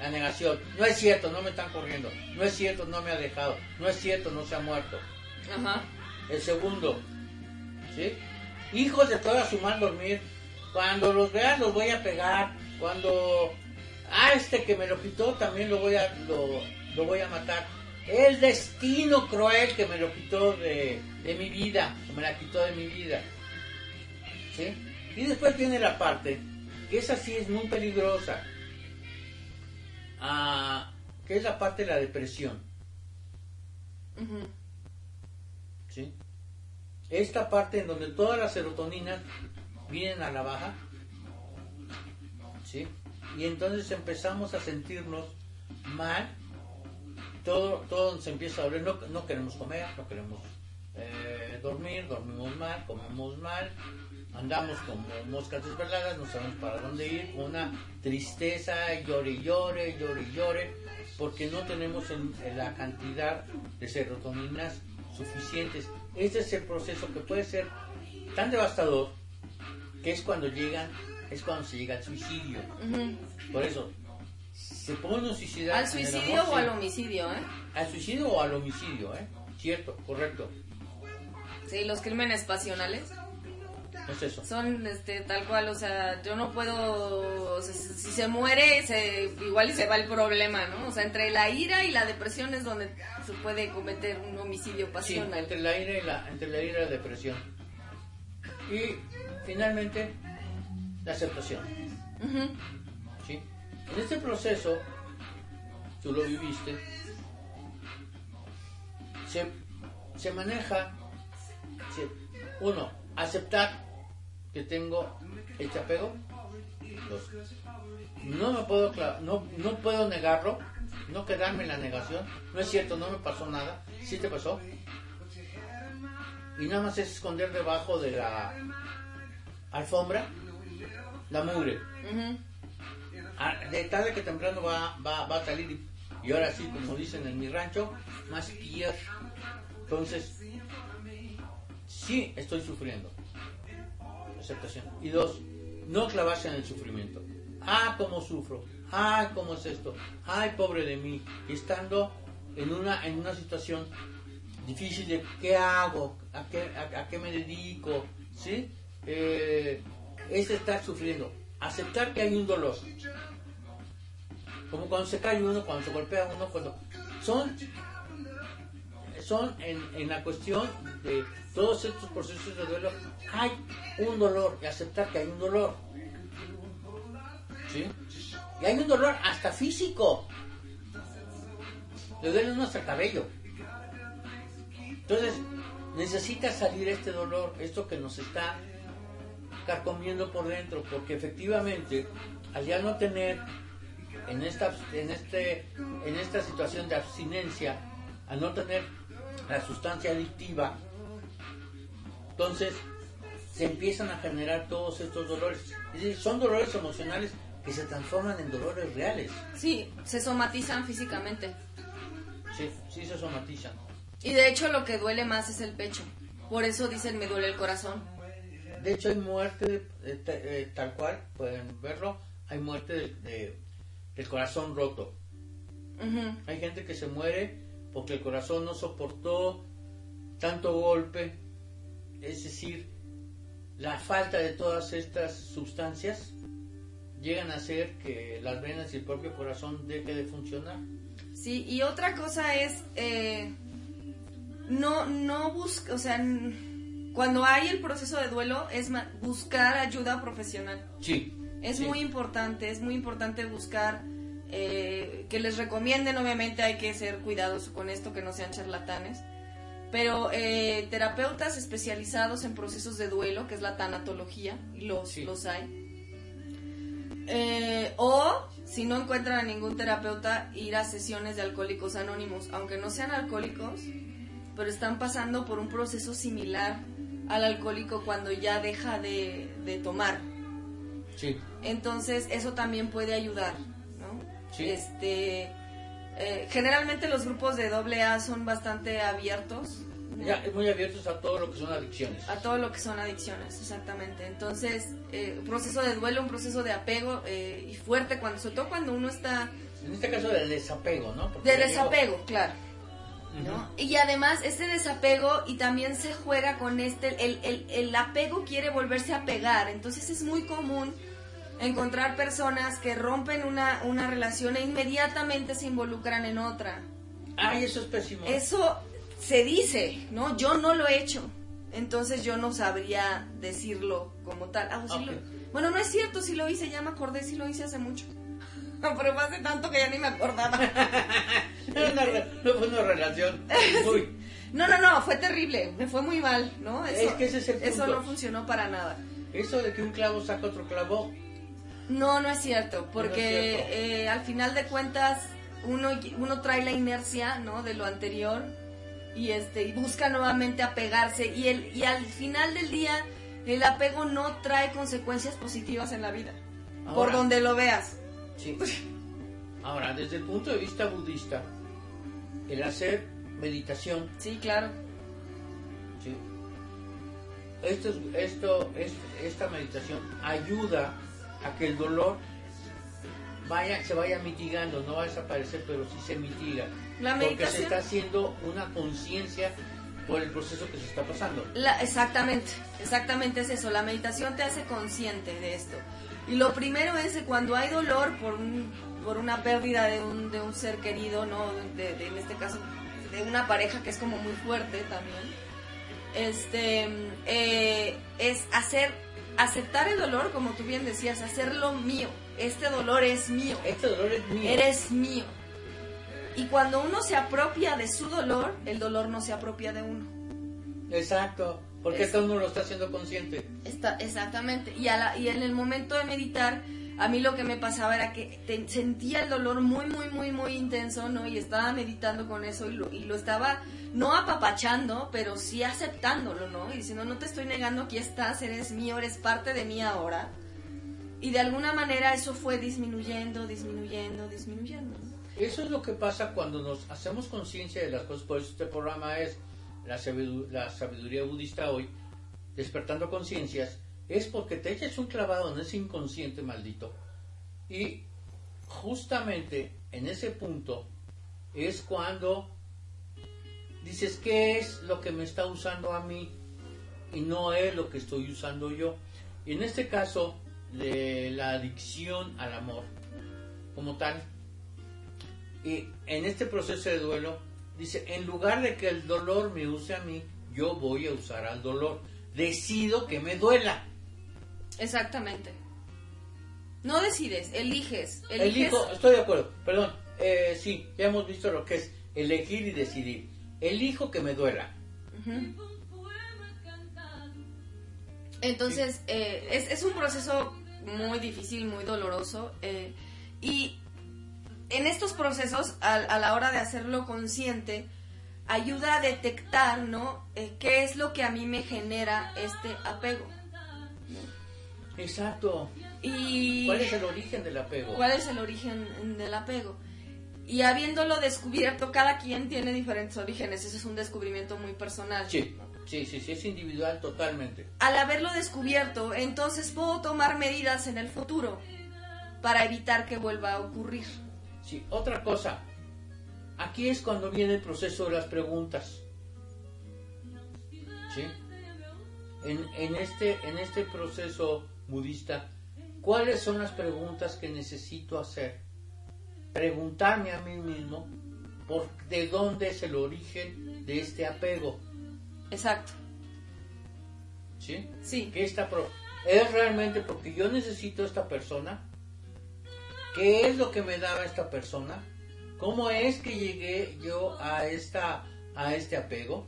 Speaker 1: la negación. No es cierto, no me están corriendo. No es cierto, no me ha dejado. No es cierto, no se ha muerto.
Speaker 2: Ajá.
Speaker 1: El segundo, ¿sí? Hijos de toda su mal dormir. Cuando los veas los voy a pegar. Cuando ah, este que me lo quitó también lo voy a, lo, voy a matar. El destino cruel que me lo quitó de, mi vida, que me la quitó de mi vida. ¿Sí? Y después viene la parte, que esa sí es muy peligrosa, ah, que es la parte de la depresión. ¿Sí? Esta parte en donde todas las serotoninas vienen a la baja. ¿Sí? y entonces empezamos a sentirnos mal, todo, todo se empieza a doler, no, no queremos comer, no queremos eh, dormir, dormimos mal, comemos mal, andamos como moscas desveladas, no sabemos para dónde ir, una tristeza, llore llore, llore llore, porque no tenemos la cantidad de serotoninas suficientes. Este es el proceso que puede ser tan devastador que es cuando llegan es cuando se llega al suicidio. Por eso, se pone un suicidio.
Speaker 2: ¿Al suicidio o al homicidio, eh?
Speaker 1: Al suicidio o al homicidio, ¿eh? Cierto, correcto.
Speaker 2: Sí, los crímenes pasionales.
Speaker 1: Eso.
Speaker 2: Son este, tal cual, o sea, yo no puedo, o sea, si se muere, se, igual y se va el problema, ¿no? O sea, entre la ira y la depresión es donde se puede cometer un homicidio
Speaker 1: Sí,
Speaker 2: pasional.
Speaker 1: entre la ira y la, entre la ira y la depresión. Y finalmente, la aceptación. ¿sí? En este proceso, tú lo viviste, se, se maneja, se- uno, aceptar que tengo este apego. Dos, no me puedo, no, no puedo negarlo, no quedarme en la negación. No es cierto, no me pasó nada. Sí te pasó. Y nada más es esconder debajo de la alfombra la mugre. Ah, de tarde que temprano va, va, va a salir y, y ahora sí, como dicen en mi rancho, más pier. Entonces, sí estoy sufriendo. Aceptación. Y dos, no clavarse en el sufrimiento. Ah, cómo sufro. Ah, cómo es esto. Ay, pobre de mí. Estando en una, en una situación difícil de qué hago, a qué, a, a qué me dedico, ¿sí? Eh, es estar sufriendo. Aceptar que hay un dolor. Como cuando se cae uno, cuando se golpea uno, cuando... Son, son en, en la cuestión de todos estos procesos de duelo, hay un dolor y aceptar que hay un dolor. ¿Sí? Y hay un dolor hasta físico. Le duele uno hasta el cabello. Entonces, necesita salir este dolor, esto que nos está carcomiendo por dentro, porque efectivamente, al ya no tener en esta, en este, en esta situación de abstinencia, al no tener la sustancia adictiva, entonces se empiezan a generar todos estos dolores. Es decir, son dolores emocionales que se transforman en dolores reales.
Speaker 2: Sí, se somatizan físicamente.
Speaker 1: Sí, sí se somatizan.
Speaker 2: Y de hecho lo que duele más es el pecho. Por eso dicen me duele el corazón.
Speaker 1: De hecho, hay muerte eh, eh, tal cual, pueden verlo, hay muerte de- de- del corazón roto. Hay gente que se muere porque el corazón no soportó tanto golpe, es decir, la falta de todas estas sustancias llegan a hacer que las venas y el propio corazón deje de funcionar.
Speaker 2: Sí, y otra cosa es eh, no no busca, o sea, cuando hay el proceso de duelo es buscar ayuda profesional.
Speaker 1: Sí.
Speaker 2: Es
Speaker 1: sí.
Speaker 2: muy importante, es muy importante buscar eh, que les recomienden, obviamente hay que ser cuidadosos con esto, que no sean charlatanes, pero eh, terapeutas especializados en procesos de duelo, que es la tanatología, los,
Speaker 1: Sí.
Speaker 2: los hay. Eh, o si no encuentran a ningún terapeuta, ir a sesiones de alcohólicos anónimos, aunque no sean alcohólicos, pero están pasando por un proceso similar al alcohólico cuando ya deja de, de tomar.
Speaker 1: Sí.
Speaker 2: Entonces, eso también puede ayudar.
Speaker 1: Sí.
Speaker 2: Este, eh, generalmente los grupos de AA son bastante abiertos.
Speaker 1: Ya, muy abiertos a todo lo que son adicciones.
Speaker 2: a todo lo que son adicciones, exactamente. Entonces, eh, un proceso de duelo, un proceso de apego eh, y fuerte, cuando, sobre todo cuando uno está
Speaker 1: En este caso del desapego, ¿no? Porque
Speaker 2: de
Speaker 1: digo,
Speaker 2: desapego, claro. ¿no? Y además este desapego y también se juega con este, el, el, el apego quiere volverse a pegar, entonces es muy común encontrar personas que rompen una, una relación e inmediatamente se involucran en otra.
Speaker 1: Ay, eso es pésimo.
Speaker 2: Eso se dice, ¿no? Yo no lo he hecho, entonces yo no sabría decirlo como tal. Ah, sí
Speaker 1: Ok.
Speaker 2: lo- bueno, no es cierto, si lo hice, ya me acordé, si lo hice hace mucho. [laughs] Pero fue hace tanto que ya ni me acordaba. [laughs]
Speaker 1: No, fue una relación [laughs] muy...
Speaker 2: No, no, no, fue terrible, me fue muy mal, ¿no? Eso,
Speaker 1: Es que ese es el
Speaker 2: eso
Speaker 1: punto.
Speaker 2: no funcionó para nada.
Speaker 1: Eso de que un clavo saca otro clavo,
Speaker 2: No, no es cierto, porque
Speaker 1: cierto.
Speaker 2: eh, al final de cuentas uno, uno trae la inercia, ¿no? De lo anterior y este y busca nuevamente apegarse y el y al final del día el apego no trae consecuencias positivas en la vida, por donde lo veas.
Speaker 1: Sí. Ahora, desde el punto de vista budista, el hacer meditación,
Speaker 2: Sí, claro.
Speaker 1: ¿sí? esto, es- esto, es- esta meditación ayuda a que el dolor vaya, se vaya mitigando, no va a desaparecer, pero sí se mitiga.
Speaker 2: La
Speaker 1: Porque se está haciendo una conciencia por el proceso que se está pasando.
Speaker 2: La, exactamente, exactamente es eso. La meditación te hace consciente de esto. Y lo primero es que cuando hay dolor por, un, por una pérdida de un, de un ser querido, ¿no? De, de- en este caso, de una pareja que es como muy fuerte también, este, eh, es hacer, aceptar el dolor, como tú bien decías, hacerlo mío. Este dolor es mío.
Speaker 1: Este dolor es mío.
Speaker 2: Eres mío. Y cuando uno se apropia de su dolor, el dolor no se apropia de uno.
Speaker 1: Exacto, porque
Speaker 2: Es-
Speaker 1: esto uno lo está haciendo consciente.
Speaker 2: Está, exactamente. Y, a la- y en el momento de meditar, a mí lo que me pasaba era que sentía el dolor muy, muy, muy, muy intenso, ¿no? Y estaba meditando con eso y lo, estaba no apapachando, pero sí aceptándolo, ¿no? Y diciendo, no te estoy negando, aquí estás, eres mío, eres parte de mí ahora. Y de alguna manera eso fue disminuyendo, disminuyendo, disminuyendo.
Speaker 1: Eso es lo que pasa cuando nos hacemos conciencia de las cosas. Por eso este programa es la sabiduría budista hoy, despertando conciencias. Es porque te echas un clavado en ese inconsciente maldito. Y justamente en ese punto es cuando dices, ¿qué es lo que me está usando a mí? Y no es lo que estoy usando yo. Y en este caso, de la adicción al amor, como tal, y en este proceso de duelo, dice, en lugar de que el dolor me use a mí, yo voy a usar al dolor. Decido que me duela.
Speaker 2: Exactamente. No decides, eliges. eliges
Speaker 1: Elijo, estoy de acuerdo, perdón, eh, sí, ya hemos visto lo que es elegir y decidir. Elijo que me duela.
Speaker 2: Entonces, eh, es, es un proceso muy difícil, muy doloroso. eh, y en estos procesos, a, a la hora de hacerlo consciente, ayuda a detectar, ¿no? Eh, ¿Qué es lo que a mí me genera este apego?
Speaker 1: Exacto.
Speaker 2: Y
Speaker 1: ¿Cuál es el origen del apego?
Speaker 2: cuál es el origen del apego. Y habiéndolo descubierto, cada quien tiene diferentes orígenes. Ese es un descubrimiento muy personal.
Speaker 1: Sí, sí, sí, sí, es individual totalmente.
Speaker 2: Al haberlo descubierto, entonces puedo tomar medidas en el futuro para evitar que vuelva a ocurrir.
Speaker 1: Sí, otra cosa. Aquí es cuando viene el proceso de las preguntas. ¿Sí? En, en este, en este proceso budista, ¿cuáles son las preguntas que necesito hacer? Preguntarme a mí mismo por de dónde es el origen de este apego.
Speaker 2: Exacto.
Speaker 1: ¿Sí?
Speaker 2: Sí.
Speaker 1: ¿Qué está pro- ¿Es realmente porque yo necesito a esta persona? ¿Qué es lo que me daba esta persona? ¿Cómo es que llegué yo a esta a este apego?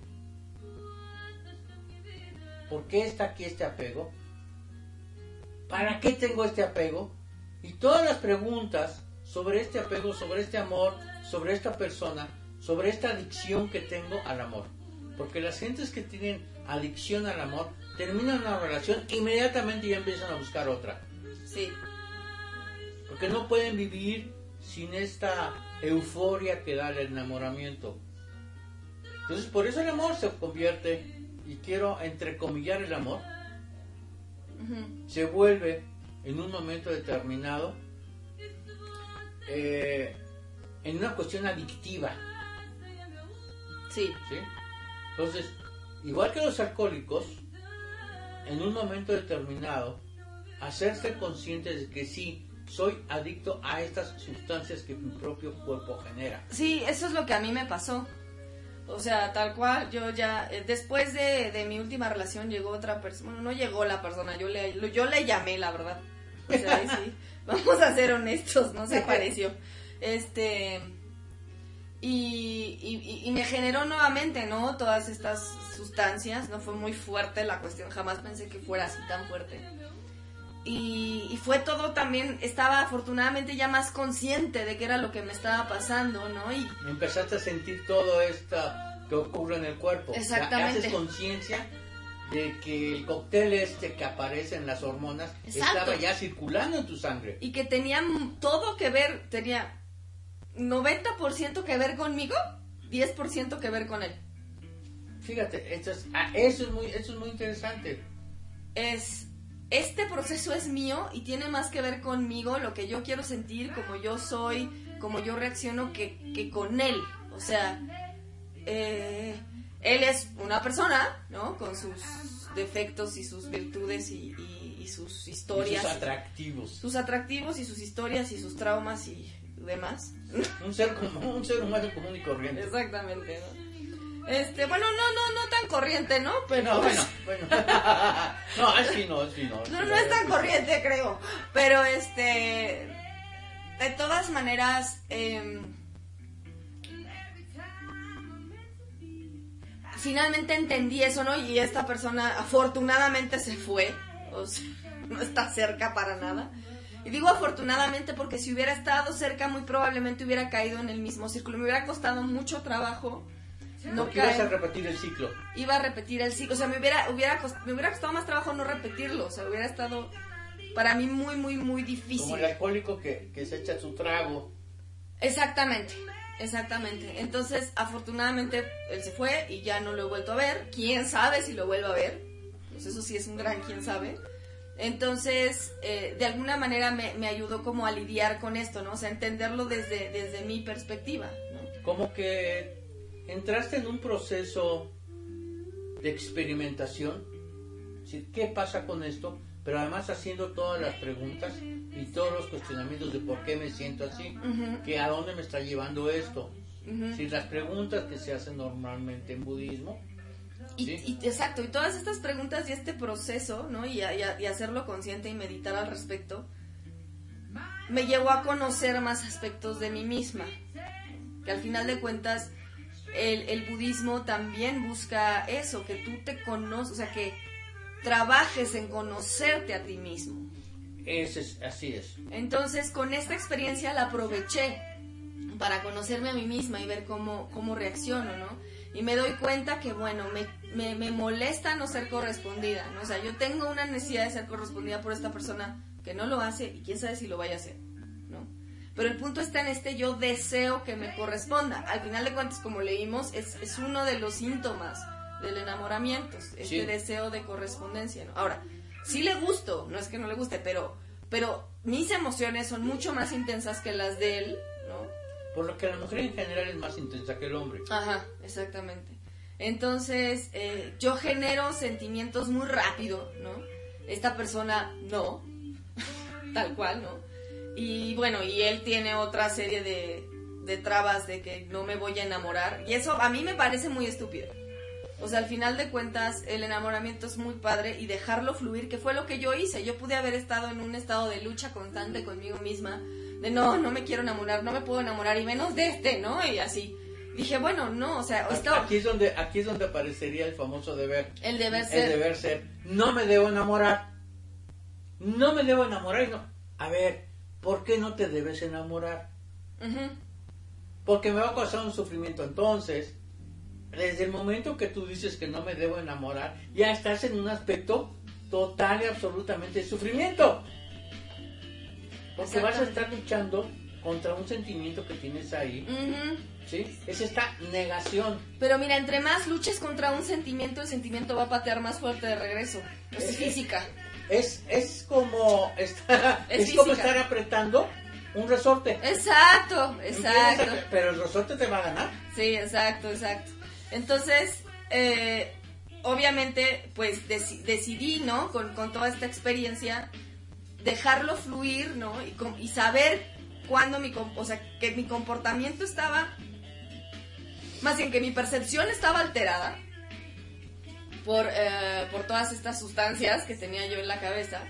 Speaker 1: ¿Por qué está aquí este apego? ¿Para qué tengo este apego? Y todas las preguntas sobre este apego, sobre este amor, sobre esta persona, sobre esta adicción que tengo al amor. Porque las gentes que tienen adicción al amor terminan una relación inmediatamente ya empiezan a buscar otra.
Speaker 2: Sí.
Speaker 1: Porque no pueden vivir sin esta euforia que da el enamoramiento. Entonces por eso el amor se convierte, y quiero entrecomillar el amor, Se vuelve en un momento determinado eh, en una cuestión adictiva.
Speaker 2: Sí.
Speaker 1: ¿sí? Entonces, igual que los alcohólicos, en un momento determinado, hacerse conscientes de que sí, soy adicto a estas sustancias que mi propio cuerpo genera.
Speaker 2: Sí, eso es lo que a mí me pasó. O sea, tal cual, yo ya, eh, después de, de mi última relación llegó otra persona, bueno, no llegó la persona, yo le, yo le llamé, la verdad. O sea, ahí sí, [laughs] vamos a ser honestos, no se apareció. Este, y, y, y- y me generó nuevamente, ¿no? Todas estas sustancias, no fue muy fuerte la cuestión, jamás pensé que fuera así tan fuerte. Y, y fue todo también, estaba afortunadamente ya más consciente de qué era lo que me estaba pasando, ¿no? Y
Speaker 1: Empezaste a sentir todo esto que ocurre en el cuerpo. O sea,
Speaker 2: Exactamente.
Speaker 1: haces conciencia de que el cóctel este que aparece en las hormonas
Speaker 2: Exacto.
Speaker 1: estaba ya circulando en tu sangre.
Speaker 2: y que tenían todo que ver, tenía 90% que ver conmigo, 10% que ver con él.
Speaker 1: Fíjate, esto es, ah, eso, es muy, eso es muy interesante.
Speaker 2: Es, este proceso es mío y tiene más que ver conmigo, lo que yo quiero sentir, como yo soy, como yo reacciono, que, que con él. O sea, eh, él es una persona, ¿no? Con sus defectos y sus virtudes y, y- y sus historias.
Speaker 1: Sus atractivos.
Speaker 2: sus atractivos y sus historias y sus traumas y demás.
Speaker 1: Un ser, como, un ser humano común y corriente.
Speaker 2: Exactamente, ¿no? Este, bueno, no, no, no tan corriente, ¿no? Pero
Speaker 1: No, bueno, bueno. no, es fino, es fino.
Speaker 2: No,
Speaker 1: Sí,
Speaker 2: no es tan corriente, creo. Pero este. De todas maneras. em, finalmente entendí eso, ¿no? Y esta persona afortunadamente se fue. O sea, no está cerca para nada. Y digo afortunadamente porque si hubiera estado cerca, muy probablemente hubiera caído en el mismo círculo. Me hubiera costado mucho trabajo. No caer
Speaker 1: a repetir el ciclo.
Speaker 2: iba a repetir el ciclo. O sea, me hubiera, hubiera, cost- me hubiera costado más trabajo no repetirlo. O sea, hubiera estado para mí muy, muy, muy
Speaker 1: Como
Speaker 2: difícil.
Speaker 1: el alcohólico que, que se echa su trago.
Speaker 2: Exactamente, exactamente. Entonces, afortunadamente, él se fue y ya no lo he vuelto a ver. ¿Quién sabe si lo vuelvo a ver? Pues eso sí es un gran quién sabe. Entonces, eh, de alguna manera me, me ayudó como a lidiar con esto, ¿no? O sea, entenderlo desde, desde mi perspectiva, ¿no?
Speaker 1: Como que entraste en un proceso de experimentación. Es decir, ¿qué pasa con esto? Pero además haciendo todas las preguntas y todos los cuestionamientos de por qué me siento así, que a dónde me está llevando esto. Si las preguntas que se hacen normalmente en budismo,
Speaker 2: Y,
Speaker 1: Sí.
Speaker 2: y- exacto, y todas estas preguntas y este proceso, ¿no? Y, a- y a- y hacerlo consciente y meditar al respecto, me llevó a conocer más aspectos de mí misma. Que al final de cuentas, el, el budismo también busca eso, que tú te conoces, o sea, que trabajes en conocerte a ti mismo.
Speaker 1: es, así es.
Speaker 2: Entonces, con esta experiencia la aproveché para conocerme a mí misma y ver cómo, cómo reacciono, ¿no? Y me doy cuenta que, bueno, me, me, me molesta no ser correspondida, ¿no? O sea, yo tengo una necesidad de ser correspondida por esta persona que no lo hace y quién sabe si lo vaya a hacer. Pero el punto está en este yo deseo que me corresponda. Al final de cuentas, como leímos, es, es uno de los síntomas del enamoramiento, este
Speaker 1: Sí.
Speaker 2: deseo de correspondencia, ¿no? Ahora, sí le gusto, no es que no le guste, pero, pero mis emociones son mucho más intensas que las de él, ¿no?
Speaker 1: Por lo que la mujer en general es más intensa que el hombre.
Speaker 2: Ajá, exactamente. Entonces, eh, yo genero sentimientos muy rápido, ¿no? Esta persona no, [laughs] tal cual, ¿no? Y bueno, y él tiene otra serie de, de trabas de que no me voy a enamorar. Y eso a mí me parece muy estúpido. O sea, al final de cuentas, el enamoramiento es muy padre y dejarlo fluir, que fue lo que yo hice. Yo pude haber estado en un estado de lucha constante conmigo misma, de no, no me quiero enamorar, no me puedo enamorar, y menos de este, ¿no? Y así. Dije, bueno, no, o sea, esto,
Speaker 1: Aquí es donde aquí es donde aparecería el famoso deber.
Speaker 2: el deber
Speaker 1: El
Speaker 2: ser.
Speaker 1: deber ser. No me debo enamorar. No me debo enamorar. y No. A ver, ¿por qué no te debes enamorar? Porque me va a causar un sufrimiento. Entonces, desde el momento que tú dices que no me debo enamorar, ya estás en un aspecto total y absolutamente de sufrimiento. Porque vas a estar luchando contra un sentimiento que tienes ahí.
Speaker 2: ujú.
Speaker 1: ¿Sí? Es esta negación.
Speaker 2: Pero mira, entre más luches contra un sentimiento, el sentimiento va a patear más fuerte de regreso. Es física.
Speaker 1: Es, es como estar, [laughs]
Speaker 2: Es
Speaker 1: es como estar apretando un resorte.
Speaker 2: Exacto, exacto.
Speaker 1: Pero el resorte te va a ganar.
Speaker 2: Sí, exacto, exacto. Entonces, eh, obviamente, pues deci- decidí, ¿no? Con, con toda esta experiencia, dejarlo fluir, ¿no? Y, y saber cuándo mi, o sea, que mi comportamiento estaba, más bien que mi percepción estaba alterada por, eh, por todas estas sustancias que tenía yo en la cabeza.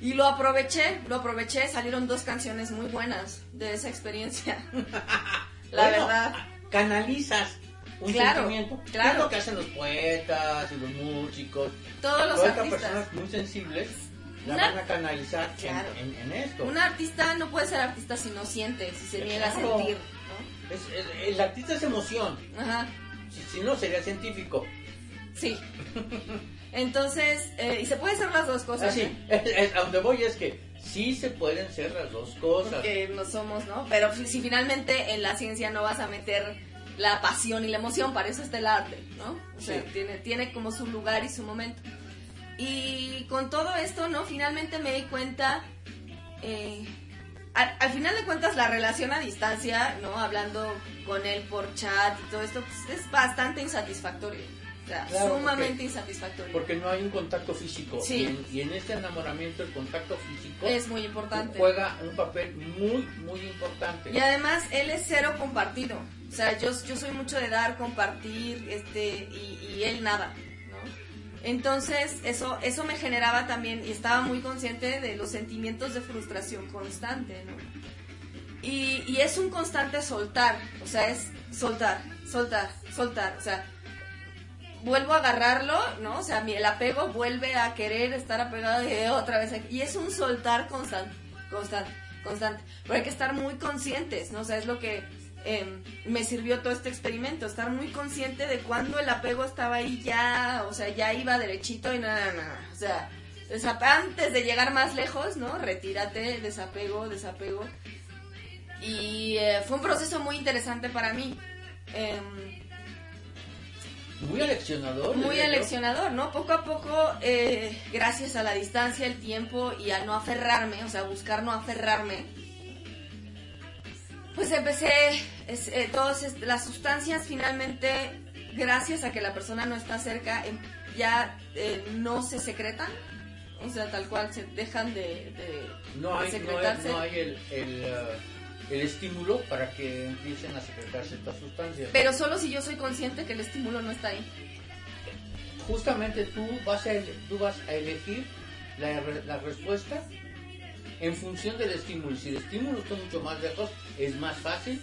Speaker 2: Y lo aproveché, lo aproveché, salieron dos canciones muy buenas de esa experiencia. [laughs] La
Speaker 1: Bueno,
Speaker 2: verdad.
Speaker 1: Canalizas un
Speaker 2: Claro,
Speaker 1: sentimiento.
Speaker 2: claro.
Speaker 1: Es lo que hacen los poetas y los músicos.
Speaker 2: Todos los artistas.
Speaker 1: personas muy sensibles la
Speaker 2: Una-
Speaker 1: van a canalizar en-
Speaker 2: Claro.
Speaker 1: en, en esto.
Speaker 2: Un artista no puede ser artista si no siente, si se niega a
Speaker 1: Claro.
Speaker 2: sentir,
Speaker 1: Es- el, el artista es emoción.
Speaker 2: ¿no? Ajá,
Speaker 1: Si, si no, sería científico.
Speaker 2: Sí. Entonces, eh, y se puede hacer las dos cosas,
Speaker 1: Así,
Speaker 2: ¿eh?
Speaker 1: a donde voy es que sí se pueden ser las dos cosas.
Speaker 2: Porque no somos, ¿no? Pero si finalmente en la ciencia no vas a meter la pasión y la emoción, para eso está el arte, ¿no? O sea,
Speaker 1: Sí.
Speaker 2: tiene, tiene como su lugar y su momento. Y con todo esto, ¿no? Finalmente me di cuenta eh, al, final de cuentas la relación a distancia, ¿no? Hablando con él por chat y todo esto, pues, es bastante insatisfactorio. Sumamente insatisfactorio.
Speaker 1: Porque no hay un contacto físico. Sí. Y, en, este enamoramiento el contacto físico
Speaker 2: es muy importante.
Speaker 1: Juega un papel muy, muy importante.
Speaker 2: Y además él es cero compartido. O sea, yo, yo soy mucho de dar, compartir, este, y, y él nada. Entonces, eso, eso me generaba también, y estaba muy consciente de los sentimientos de frustración constante, ¿no? Y, y es un constante soltar, o sea, es soltar, soltar, soltar, o sea, vuelvo a agarrarlo, ¿no? O sea, el apego vuelve a querer estar apegado de otra vez. Y es un soltar constante, constante, constante. Pero hay que estar muy conscientes, ¿no? O sea, es lo que Em, me sirvió todo este experimento, estar muy consciente de cuando el apego estaba ahí ya, o sea, ya iba derechito y nada, nada, o sea, antes de llegar más lejos, ¿no? Retírate, desapego, desapego. Y eh, fue un proceso muy interesante para mí. Em,
Speaker 1: muy aleccionador.
Speaker 2: Muy aleccionador, ¿no? Poco a poco, eh, gracias a la distancia, el tiempo y a no aferrarme, o sea, buscar no aferrarme, pues empecé, eh, todas las sustancias finalmente, gracias a que la persona no está cerca, em, ya eh, no se secretan, o sea, tal cual se dejan de,
Speaker 1: no hay, secretarse. No hay, el, uh, el, estímulo para que empiecen a secretarse estas sustancias.
Speaker 2: Pero solo si yo soy consciente que el estímulo no está ahí.
Speaker 1: Justamente tú vas a, tú vas a elegir la, la respuesta en función del estímulo. Si el estímulo está mucho más lejos, es más fácil,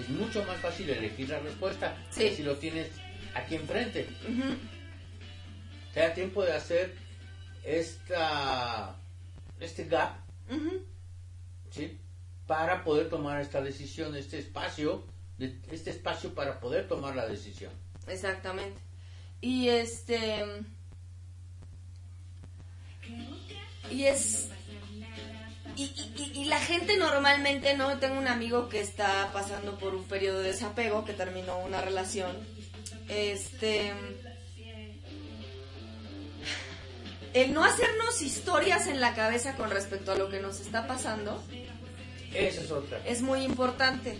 Speaker 1: es mucho más fácil elegir la respuesta si lo tienes aquí enfrente. Te da tiempo de hacer esta, este gap, ¿sí? Para poder tomar esta decisión, este espacio, este espacio para poder tomar la decisión.
Speaker 2: Exactamente. Y este... Y es y, la gente normalmente, ¿no? Tengo un amigo que está pasando por un periodo de desapego, que terminó una relación. Este. El no hacernos historias en la cabeza con respecto a lo que nos está pasando.
Speaker 1: Esa es otra.
Speaker 2: Es muy importante.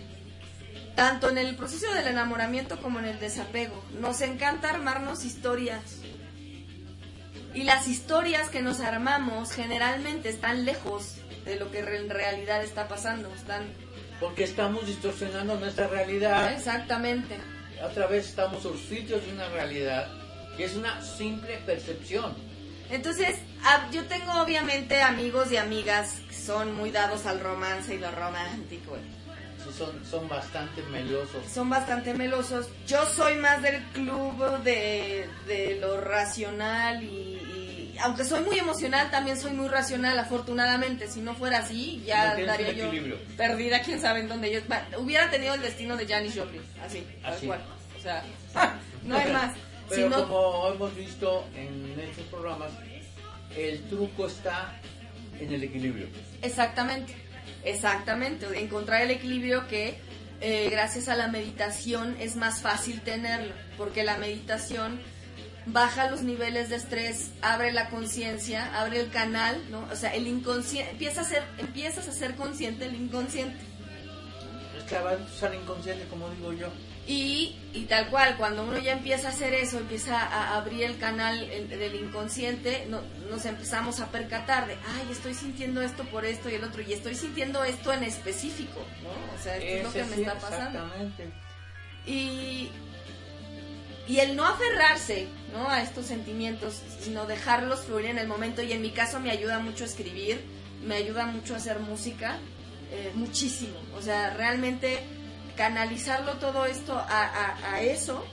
Speaker 2: Tanto en el proceso del enamoramiento como en el desapego. Nos encanta armarnos historias. Y las historias que nos armamos generalmente están lejos de lo que en realidad está pasando. Están...
Speaker 1: Porque estamos distorsionando nuestra realidad.
Speaker 2: Exactamente.
Speaker 1: Otra vez estamos filtros de una realidad que es una simple percepción.
Speaker 2: Entonces, yo tengo obviamente amigos y amigas son muy dados al romance y lo romántico.
Speaker 1: son, son bastante melosos.
Speaker 2: Son bastante melosos. Yo soy más del club de, de lo racional y, aunque soy muy emocional, también soy muy racional, afortunadamente. Si no fuera así, ya estaría yo perdida, quién sabe en dónde yo. Hubiera tenido el destino de Janis Joplin, así, tal cual. O sea, [laughs] no hay más.
Speaker 1: Pero como hemos visto en estos programas, el truco está en el equilibrio.
Speaker 2: Exactamente, exactamente. Encontrar el equilibrio que eh, gracias a la meditación es más fácil tenerlo, porque la meditación baja los niveles de estrés, abre la conciencia, abre el canal, ¿no? O sea, el inconsciente, empieza a ser, empiezas a ser consciente del inconsciente.
Speaker 1: Es que va a ser inconsciente, como digo yo.
Speaker 2: Y, y, tal cual, cuando uno ya empieza a hacer eso, empieza a abrir el canal del inconsciente, no, nos empezamos a percatar de, ay, estoy sintiendo esto por esto y el otro, y estoy sintiendo esto en específico, ¿no? O sea, esto es lo que me está pasando. Exactamente. Y, y el no aferrarse ¿no? a estos sentimientos, sino dejarlos fluir en el momento. Y en mi caso me ayuda mucho a escribir, me ayuda mucho a hacer música, eh, muchísimo. O sea, realmente canalizarlo todo esto a, a, eso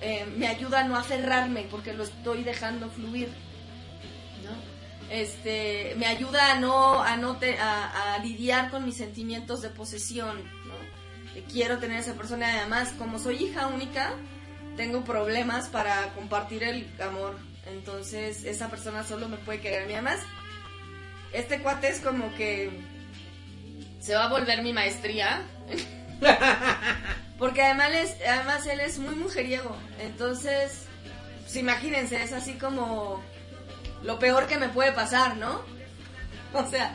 Speaker 2: eh, me ayuda a no aferrarme porque lo estoy dejando fluir. ¿no? Este, me ayuda a no, a, no a, a lidiar con mis sentimientos de posesión. ¿no? quiero tener esa persona. Además, como soy hija única, tengo problemas para compartir el amor. Entonces, esa persona solo me puede querer a mí. Además, este cuate es como que se va a volver mi maestría. [laughs] [laughs] Porque además, además él es muy mujeriego. Entonces, pues imagínense, es así como lo peor que me puede pasar, ¿no? [laughs] O sea,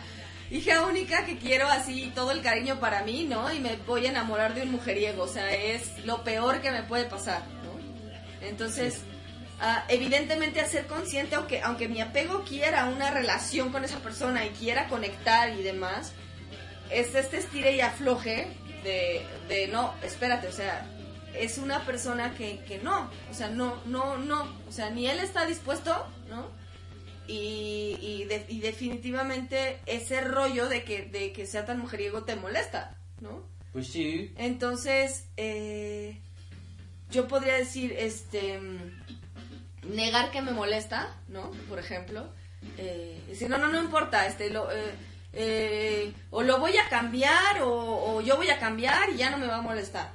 Speaker 2: hija única que quiero así todo el cariño para mí, ¿no? Y me voy a enamorar de un mujeriego, o sea, es lo peor que me puede pasar, ¿no? Entonces, ah, evidentemente hacer consciente, aunque, aunque mi apego quiera una relación con esa persona y quiera conectar y demás, es este estire y afloje de, de no, espérate, o sea, es una persona que, que no, o sea, no, no, no, o sea, ni él está dispuesto, ¿no? Y, y, de- y definitivamente ese rollo de que, de que sea tan mujeriego te molesta, ¿no?
Speaker 1: Pues sí.
Speaker 2: Entonces, eh, yo podría decir, este, negar que me molesta, ¿no? Por ejemplo, eh, decir, no, no, no importa, este, lo, eh, eh, o lo voy a cambiar o, o yo voy a cambiar y ya no me va a molestar.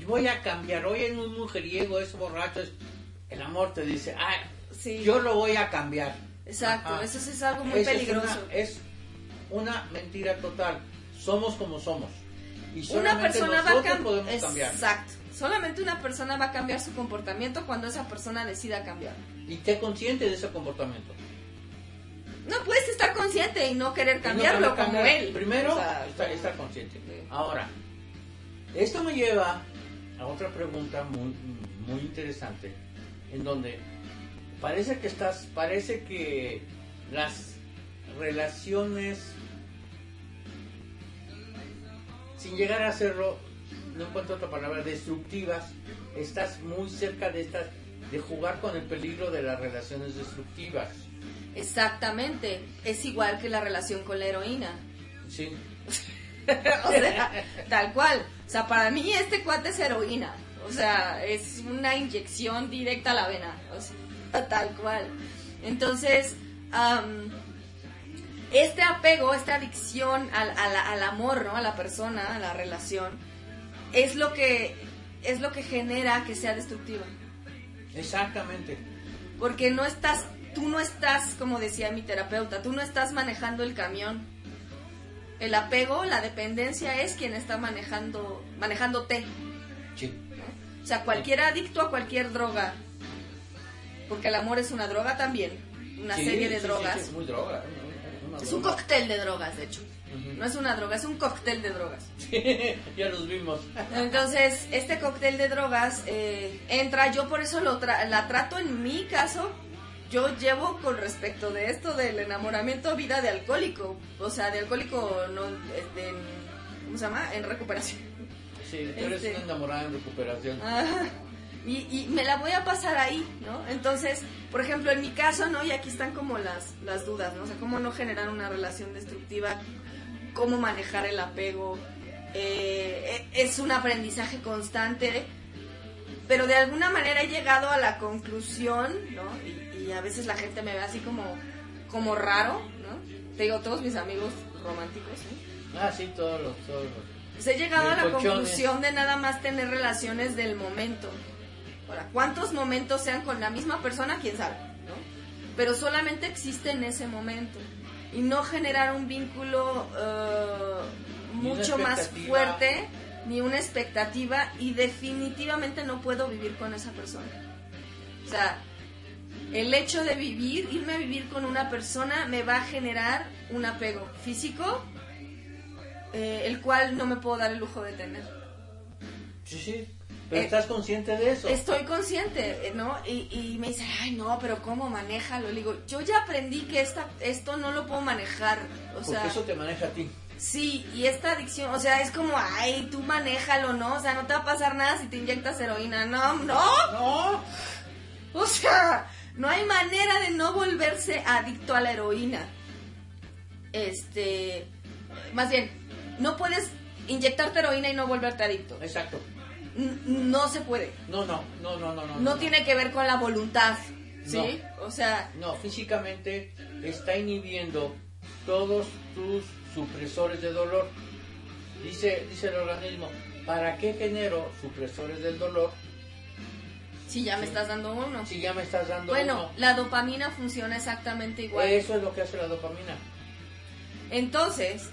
Speaker 1: Yo voy a cambiar. Hoy en un mujeriego, es borracho, es... el amor te dice, ah,
Speaker 2: Sí.
Speaker 1: yo lo voy a cambiar.
Speaker 2: Exacto,
Speaker 1: Ajá.
Speaker 2: eso sí es algo muy
Speaker 1: Esa es
Speaker 2: peligroso.
Speaker 1: una- Es una, mentira total. Somos como somos. Y
Speaker 2: Una
Speaker 1: solamente
Speaker 2: persona va a
Speaker 1: nosotros
Speaker 2: cam-
Speaker 1: podemos cambiar.
Speaker 2: Exacto. Solamente una persona va a cambiar su comportamiento cuando esa persona decida cambiar.
Speaker 1: Y te consciente de ese comportamiento.
Speaker 2: No puedes estar consciente y no querer
Speaker 1: no
Speaker 2: cambiarlo como él.
Speaker 1: Primero,
Speaker 2: O sea,
Speaker 1: estar, estar consciente. Ahora, esto me lleva a otra pregunta muy, muy interesante, en donde parece que estás, parece que las relaciones, sin llegar a hacerlo, no encuentro otra palabra, destructivas, estás muy cerca de estas, de jugar con el peligro de las relaciones destructivas.
Speaker 2: Exactamente. Es igual que la relación con la heroína.
Speaker 1: Sí, [laughs]
Speaker 2: o sea, tal cual. O sea, para mí este cuate es heroína. O sea, es una inyección directa a la vena. O sea, tal cual. Entonces, este apego, esta adicción al, al- al amor, ¿no? A la persona, a la relación, es lo que es lo que genera que sea destructiva.
Speaker 1: exactamente.
Speaker 2: Porque no estás, tú no estás, como decía mi terapeuta, tú no estás manejando el camión. El apego, la dependencia es quien está manejando, manejándote.
Speaker 1: Sí.
Speaker 2: ¿no? O sea, cualquier adicto a cualquier droga, porque el amor es una droga también, una
Speaker 1: Sí,
Speaker 2: serie de
Speaker 1: sí,
Speaker 2: drogas.
Speaker 1: es muy droga.
Speaker 2: Es un
Speaker 1: droga.
Speaker 2: cóctel de drogas, de hecho. No es una droga, es un cóctel de drogas. [laughs]
Speaker 1: ya los vimos.
Speaker 2: Entonces, este cóctel de drogas eh, entra, yo por eso lo tra- la trato en mi caso, yo llevo con respecto de esto del enamoramiento vida de alcohólico, o sea, de alcohólico no, este, en- ¿cómo se llama? En recuperación.
Speaker 1: Sí, tú eres
Speaker 2: Este-
Speaker 1: una enamorada en recuperación.
Speaker 2: Y, y me la voy a pasar ahí, ¿no? Entonces, por ejemplo, en mi caso, ¿no? Y aquí están como las, las dudas, ¿no? O sea, cómo no generar una relación destructiva, cómo manejar el apego. Eh, e- es un aprendizaje constante, pero de alguna manera he llegado a la conclusión, ¿no? Y, y a veces la gente me ve así como, como raro, ¿no? Te digo, todos mis amigos románticos, ¿no?
Speaker 1: Ah, sí, todos los. Todos los.
Speaker 2: Pues he llegado a la conclusión de nada más tener relaciones del momento. Ahora, ¿cuántos momentos sean con la misma persona? ¿Quién sabe? ¿no? Pero solamente existe en ese momento. Y no generar un vínculo eh, mucho más fuerte, ni una expectativa, y definitivamente no puedo vivir con esa persona. O sea, el hecho de vivir, irme a vivir con una persona, me va a generar un apego físico, eh, el cual no me puedo dar el lujo de tener.
Speaker 1: Sí, sí. Pero
Speaker 2: Eh,
Speaker 1: estás consciente de eso.
Speaker 2: Estoy consciente, eh, ¿no? Y, y me dice, ay, no, pero ¿cómo manéjalo? Le digo, yo ya aprendí que esta, esto no lo puedo manejar. O
Speaker 1: Porque
Speaker 2: sea,
Speaker 1: eso te maneja a ti.
Speaker 2: sí, y esta adicción, o sea, es como, ay, tú manéjalo, ¿no? O sea, no te va a pasar nada si te inyectas heroína. No, no.
Speaker 1: No.
Speaker 2: O sea, no hay manera de no volverse adicto a la heroína. Este, más bien, no puedes inyectarte heroína y no volverte adicto.
Speaker 1: Exacto.
Speaker 2: N- no se puede.
Speaker 1: No, no, no, no, no. No,
Speaker 2: No tiene que ver con la voluntad, ¿sí? O sea,
Speaker 1: No, físicamente está inhibiendo todos tus supresores de dolor. Dice, dice el organismo, ¿para qué genero supresores del dolor
Speaker 2: si ya me estás dando uno.
Speaker 1: si ya me estás dando
Speaker 2: Bueno,
Speaker 1: uno?
Speaker 2: la dopamina funciona exactamente igual.
Speaker 1: Eso es lo que hace la dopamina.
Speaker 2: Entonces,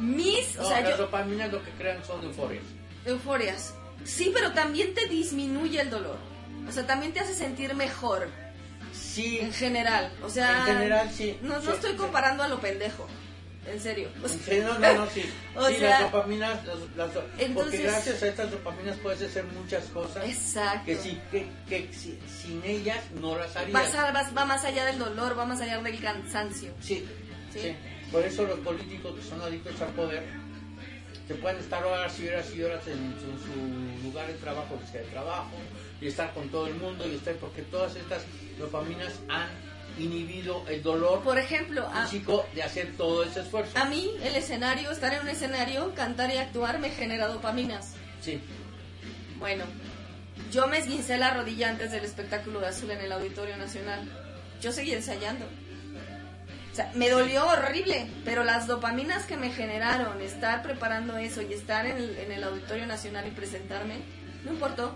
Speaker 2: mis,
Speaker 1: No,
Speaker 2: o sea,
Speaker 1: las
Speaker 2: yo,
Speaker 1: dopaminas lo que crean son euforias.
Speaker 2: euforias. Sí, pero también te disminuye el dolor. O sea, también te hace sentir mejor
Speaker 1: Sí,
Speaker 2: en general. O sea,
Speaker 1: En general, sí.
Speaker 2: No, no estoy
Speaker 1: sí.
Speaker 2: comparando a lo pendejo. En serio.
Speaker 1: Sí, no, no, no, sí. [laughs]
Speaker 2: O
Speaker 1: sí,
Speaker 2: sea,
Speaker 1: las dopaminas, las- las do- porque gracias a estas dopaminas puedes hacer muchas cosas
Speaker 2: Exacto.
Speaker 1: que, sí, que, que si- sin ellas no las harías.
Speaker 2: Va, a- va- va más allá del dolor, va más allá del cansancio.
Speaker 1: Sí,
Speaker 2: Sí.
Speaker 1: sí. Por eso los políticos que son adictos al poder se pueden estar horas y horas y horas en su, su lugar de trabajo, que sea de trabajo, y estar con todo el mundo, y estar porque todas estas dopaminas han inhibido el dolor
Speaker 2: Por ejemplo, a,
Speaker 1: físico de hacer todo ese esfuerzo.
Speaker 2: a mí el escenario, estar en un escenario, cantar y actuar me genera dopaminas.
Speaker 1: Sí,
Speaker 2: Bueno, yo me esguincé la rodilla antes del espectáculo de Azul en el Auditorio Nacional. Yo seguí ensayando. O sea, me dolió horrible, pero las dopaminas que me generaron estar preparando eso y estar en el, en el Auditorio Nacional y presentarme, no importó.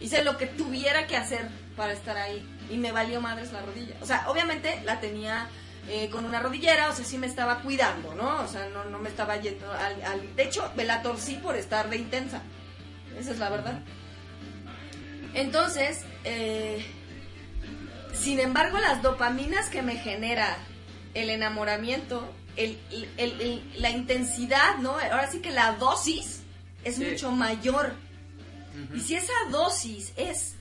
Speaker 2: Hice lo que tuviera que hacer para estar ahí y me valió madres la rodilla. O sea, obviamente la tenía eh, con una rodillera, o sea, sí me estaba cuidando, ¿no? O sea, no, no me estaba yendo al, al... De hecho, me la torcí por estar de intensa. Esa es la verdad. Entonces, eh, sin embargo, las dopaminas que me genera el enamoramiento, el, el- el- la intensidad, ¿no? Ahora sí que la dosis es
Speaker 1: Sí.
Speaker 2: mucho mayor. Y si esa dosis es,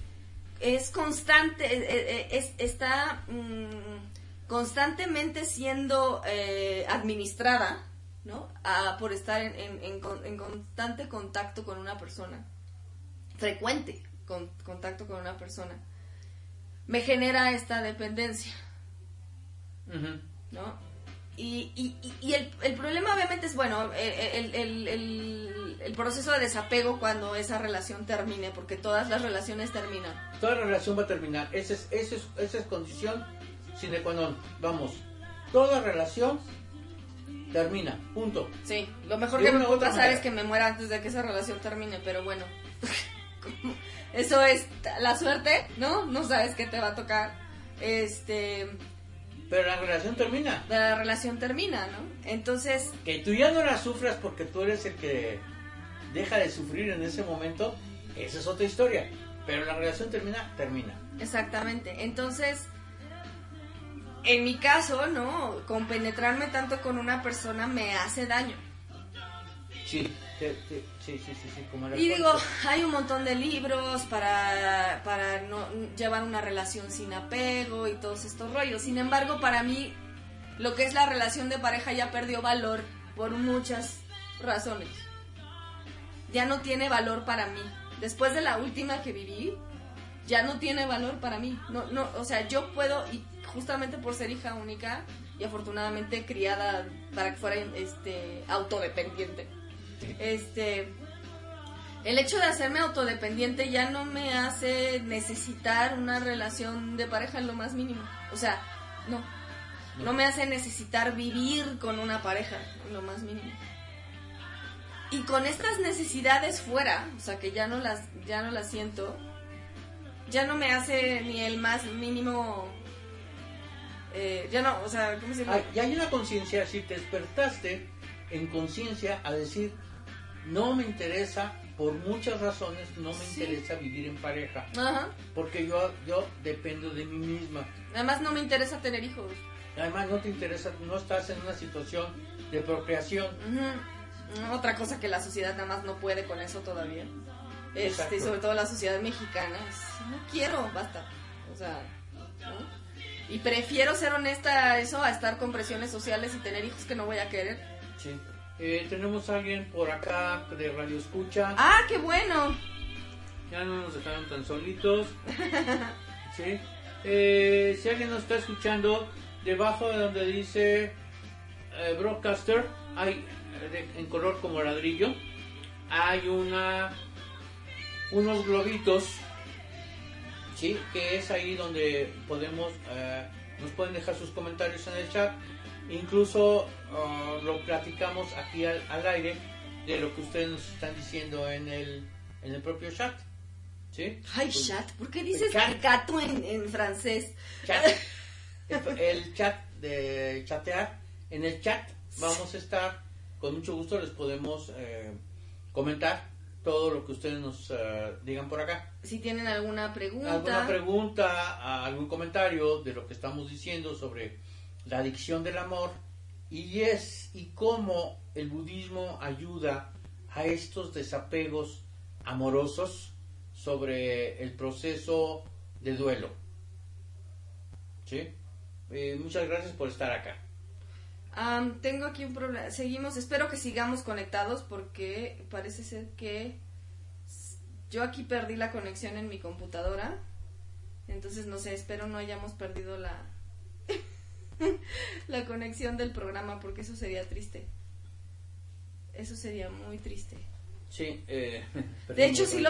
Speaker 2: es constante, eh, eh, es, está mm, constantemente siendo eh, administrada, ¿no? Ah, por estar en, en- en en constante contacto con una persona, frecuente con, contacto con una persona, me genera esta dependencia. ¿no? Y, y, y- el, el problema obviamente es, bueno, el, el- el- el proceso de desapego cuando esa relación termine, porque todas las relaciones terminan.
Speaker 1: Toda relación va a terminar. Esa es, esa es, esa es condición sine qua non. Vamos, toda relación termina. Punto.
Speaker 2: Sí, lo mejor
Speaker 1: De
Speaker 2: que me puede pasar
Speaker 1: manera.
Speaker 2: es que me muera antes de que esa relación termine, pero bueno, [laughs] eso es la suerte, ¿no? No sabes qué te va a tocar. Este,
Speaker 1: Pero la relación termina.
Speaker 2: la relación termina, ¿no? Entonces,
Speaker 1: Que tú ya no la sufras porque tú eres el que deja de sufrir en ese momento, esa es otra historia. Pero la relación termina, termina.
Speaker 2: Exactamente. Entonces, en mi caso, ¿no? Compenetrarme tanto con una persona me hace daño.
Speaker 1: Sí, te- te- sí, sí, sí, sí, como era
Speaker 2: Y digo, hay un montón de libros para, para no llevar una relación sin apego y todos estos rollos. Sin embargo, para mí, lo que es la relación de pareja ya perdió valor por muchas razones. Ya no tiene valor para mí. Después de la última que viví, ya no tiene valor para mí. No, no, o sea, yo puedo, y justamente por ser hija única y afortunadamente criada para que fuera este autodependiente. Este el hecho de hacerme autodependiente ya no me hace necesitar una relación de pareja en lo más mínimo. O sea, no. No me hace necesitar vivir con una pareja en lo más mínimo. Y con estas necesidades fuera, o sea, que ya no las ya no las siento, ya no me hace ni el más mínimo eh, ya no, o sea, ¿cómo se llama?
Speaker 1: Hay- y hay una conciencia, si te despertaste en conciencia a decir, no me interesa, por muchas razones, no me
Speaker 2: Sí.
Speaker 1: interesa vivir en pareja,
Speaker 2: Ajá.
Speaker 1: porque yo, yo dependo de mí misma.
Speaker 2: Además no me interesa tener hijos.
Speaker 1: Además, no te interesa, no estás en una situación de procreación.
Speaker 2: Otra cosa que la sociedad nada más no puede con eso todavía. Este, sobre todo la sociedad mexicana. es, no quiero, basta. O sea, ¿no? Y prefiero ser honesta a eso a estar con presiones sociales y tener hijos que no voy a querer.
Speaker 1: Sí. Eh, tenemos a alguien por acá de Radio Escucha.
Speaker 2: ¡Ah, qué bueno!
Speaker 1: Ya no nos dejaron tan solitos. [laughs] ¿Sí? Eh, si alguien nos está escuchando, debajo de donde dice eh, Broadcaster, hay de- en color como ladrillo, hay una unos globitos, ¿sí? Que es ahí donde podemos, nos pueden dejar sus comentarios en el chat. Incluso ah, lo platicamos aquí al, al aire de lo que ustedes nos están diciendo en el, en el propio chat. ¿Sí?
Speaker 2: Ay,
Speaker 1: Pues,
Speaker 2: chat. ¿Por qué dices gato en, en francés?
Speaker 1: chat. [laughs] El, el chat de chatear. En el chat vamos a estar, con mucho gusto les podemos eh, comentar todo lo que ustedes nos eh, digan por acá.
Speaker 2: Si tienen alguna pregunta.
Speaker 1: Alguna pregunta, algún comentario de lo que estamos diciendo sobre la adicción del amor y es y cómo el budismo ayuda a estos desapegos amorosos sobre el proceso de duelo. ¿Sí? Eh, muchas gracias por estar acá.
Speaker 2: tengo aquí un problema. Seguimos, espero que sigamos conectados porque parece ser que yo aquí perdí la conexión en mi computadora. Entonces, no sé, espero no hayamos perdido la, [laughs] la conexión del programa porque eso sería triste. Eso sería muy triste.
Speaker 1: Sí, eh, [laughs]
Speaker 2: de hecho, si lo...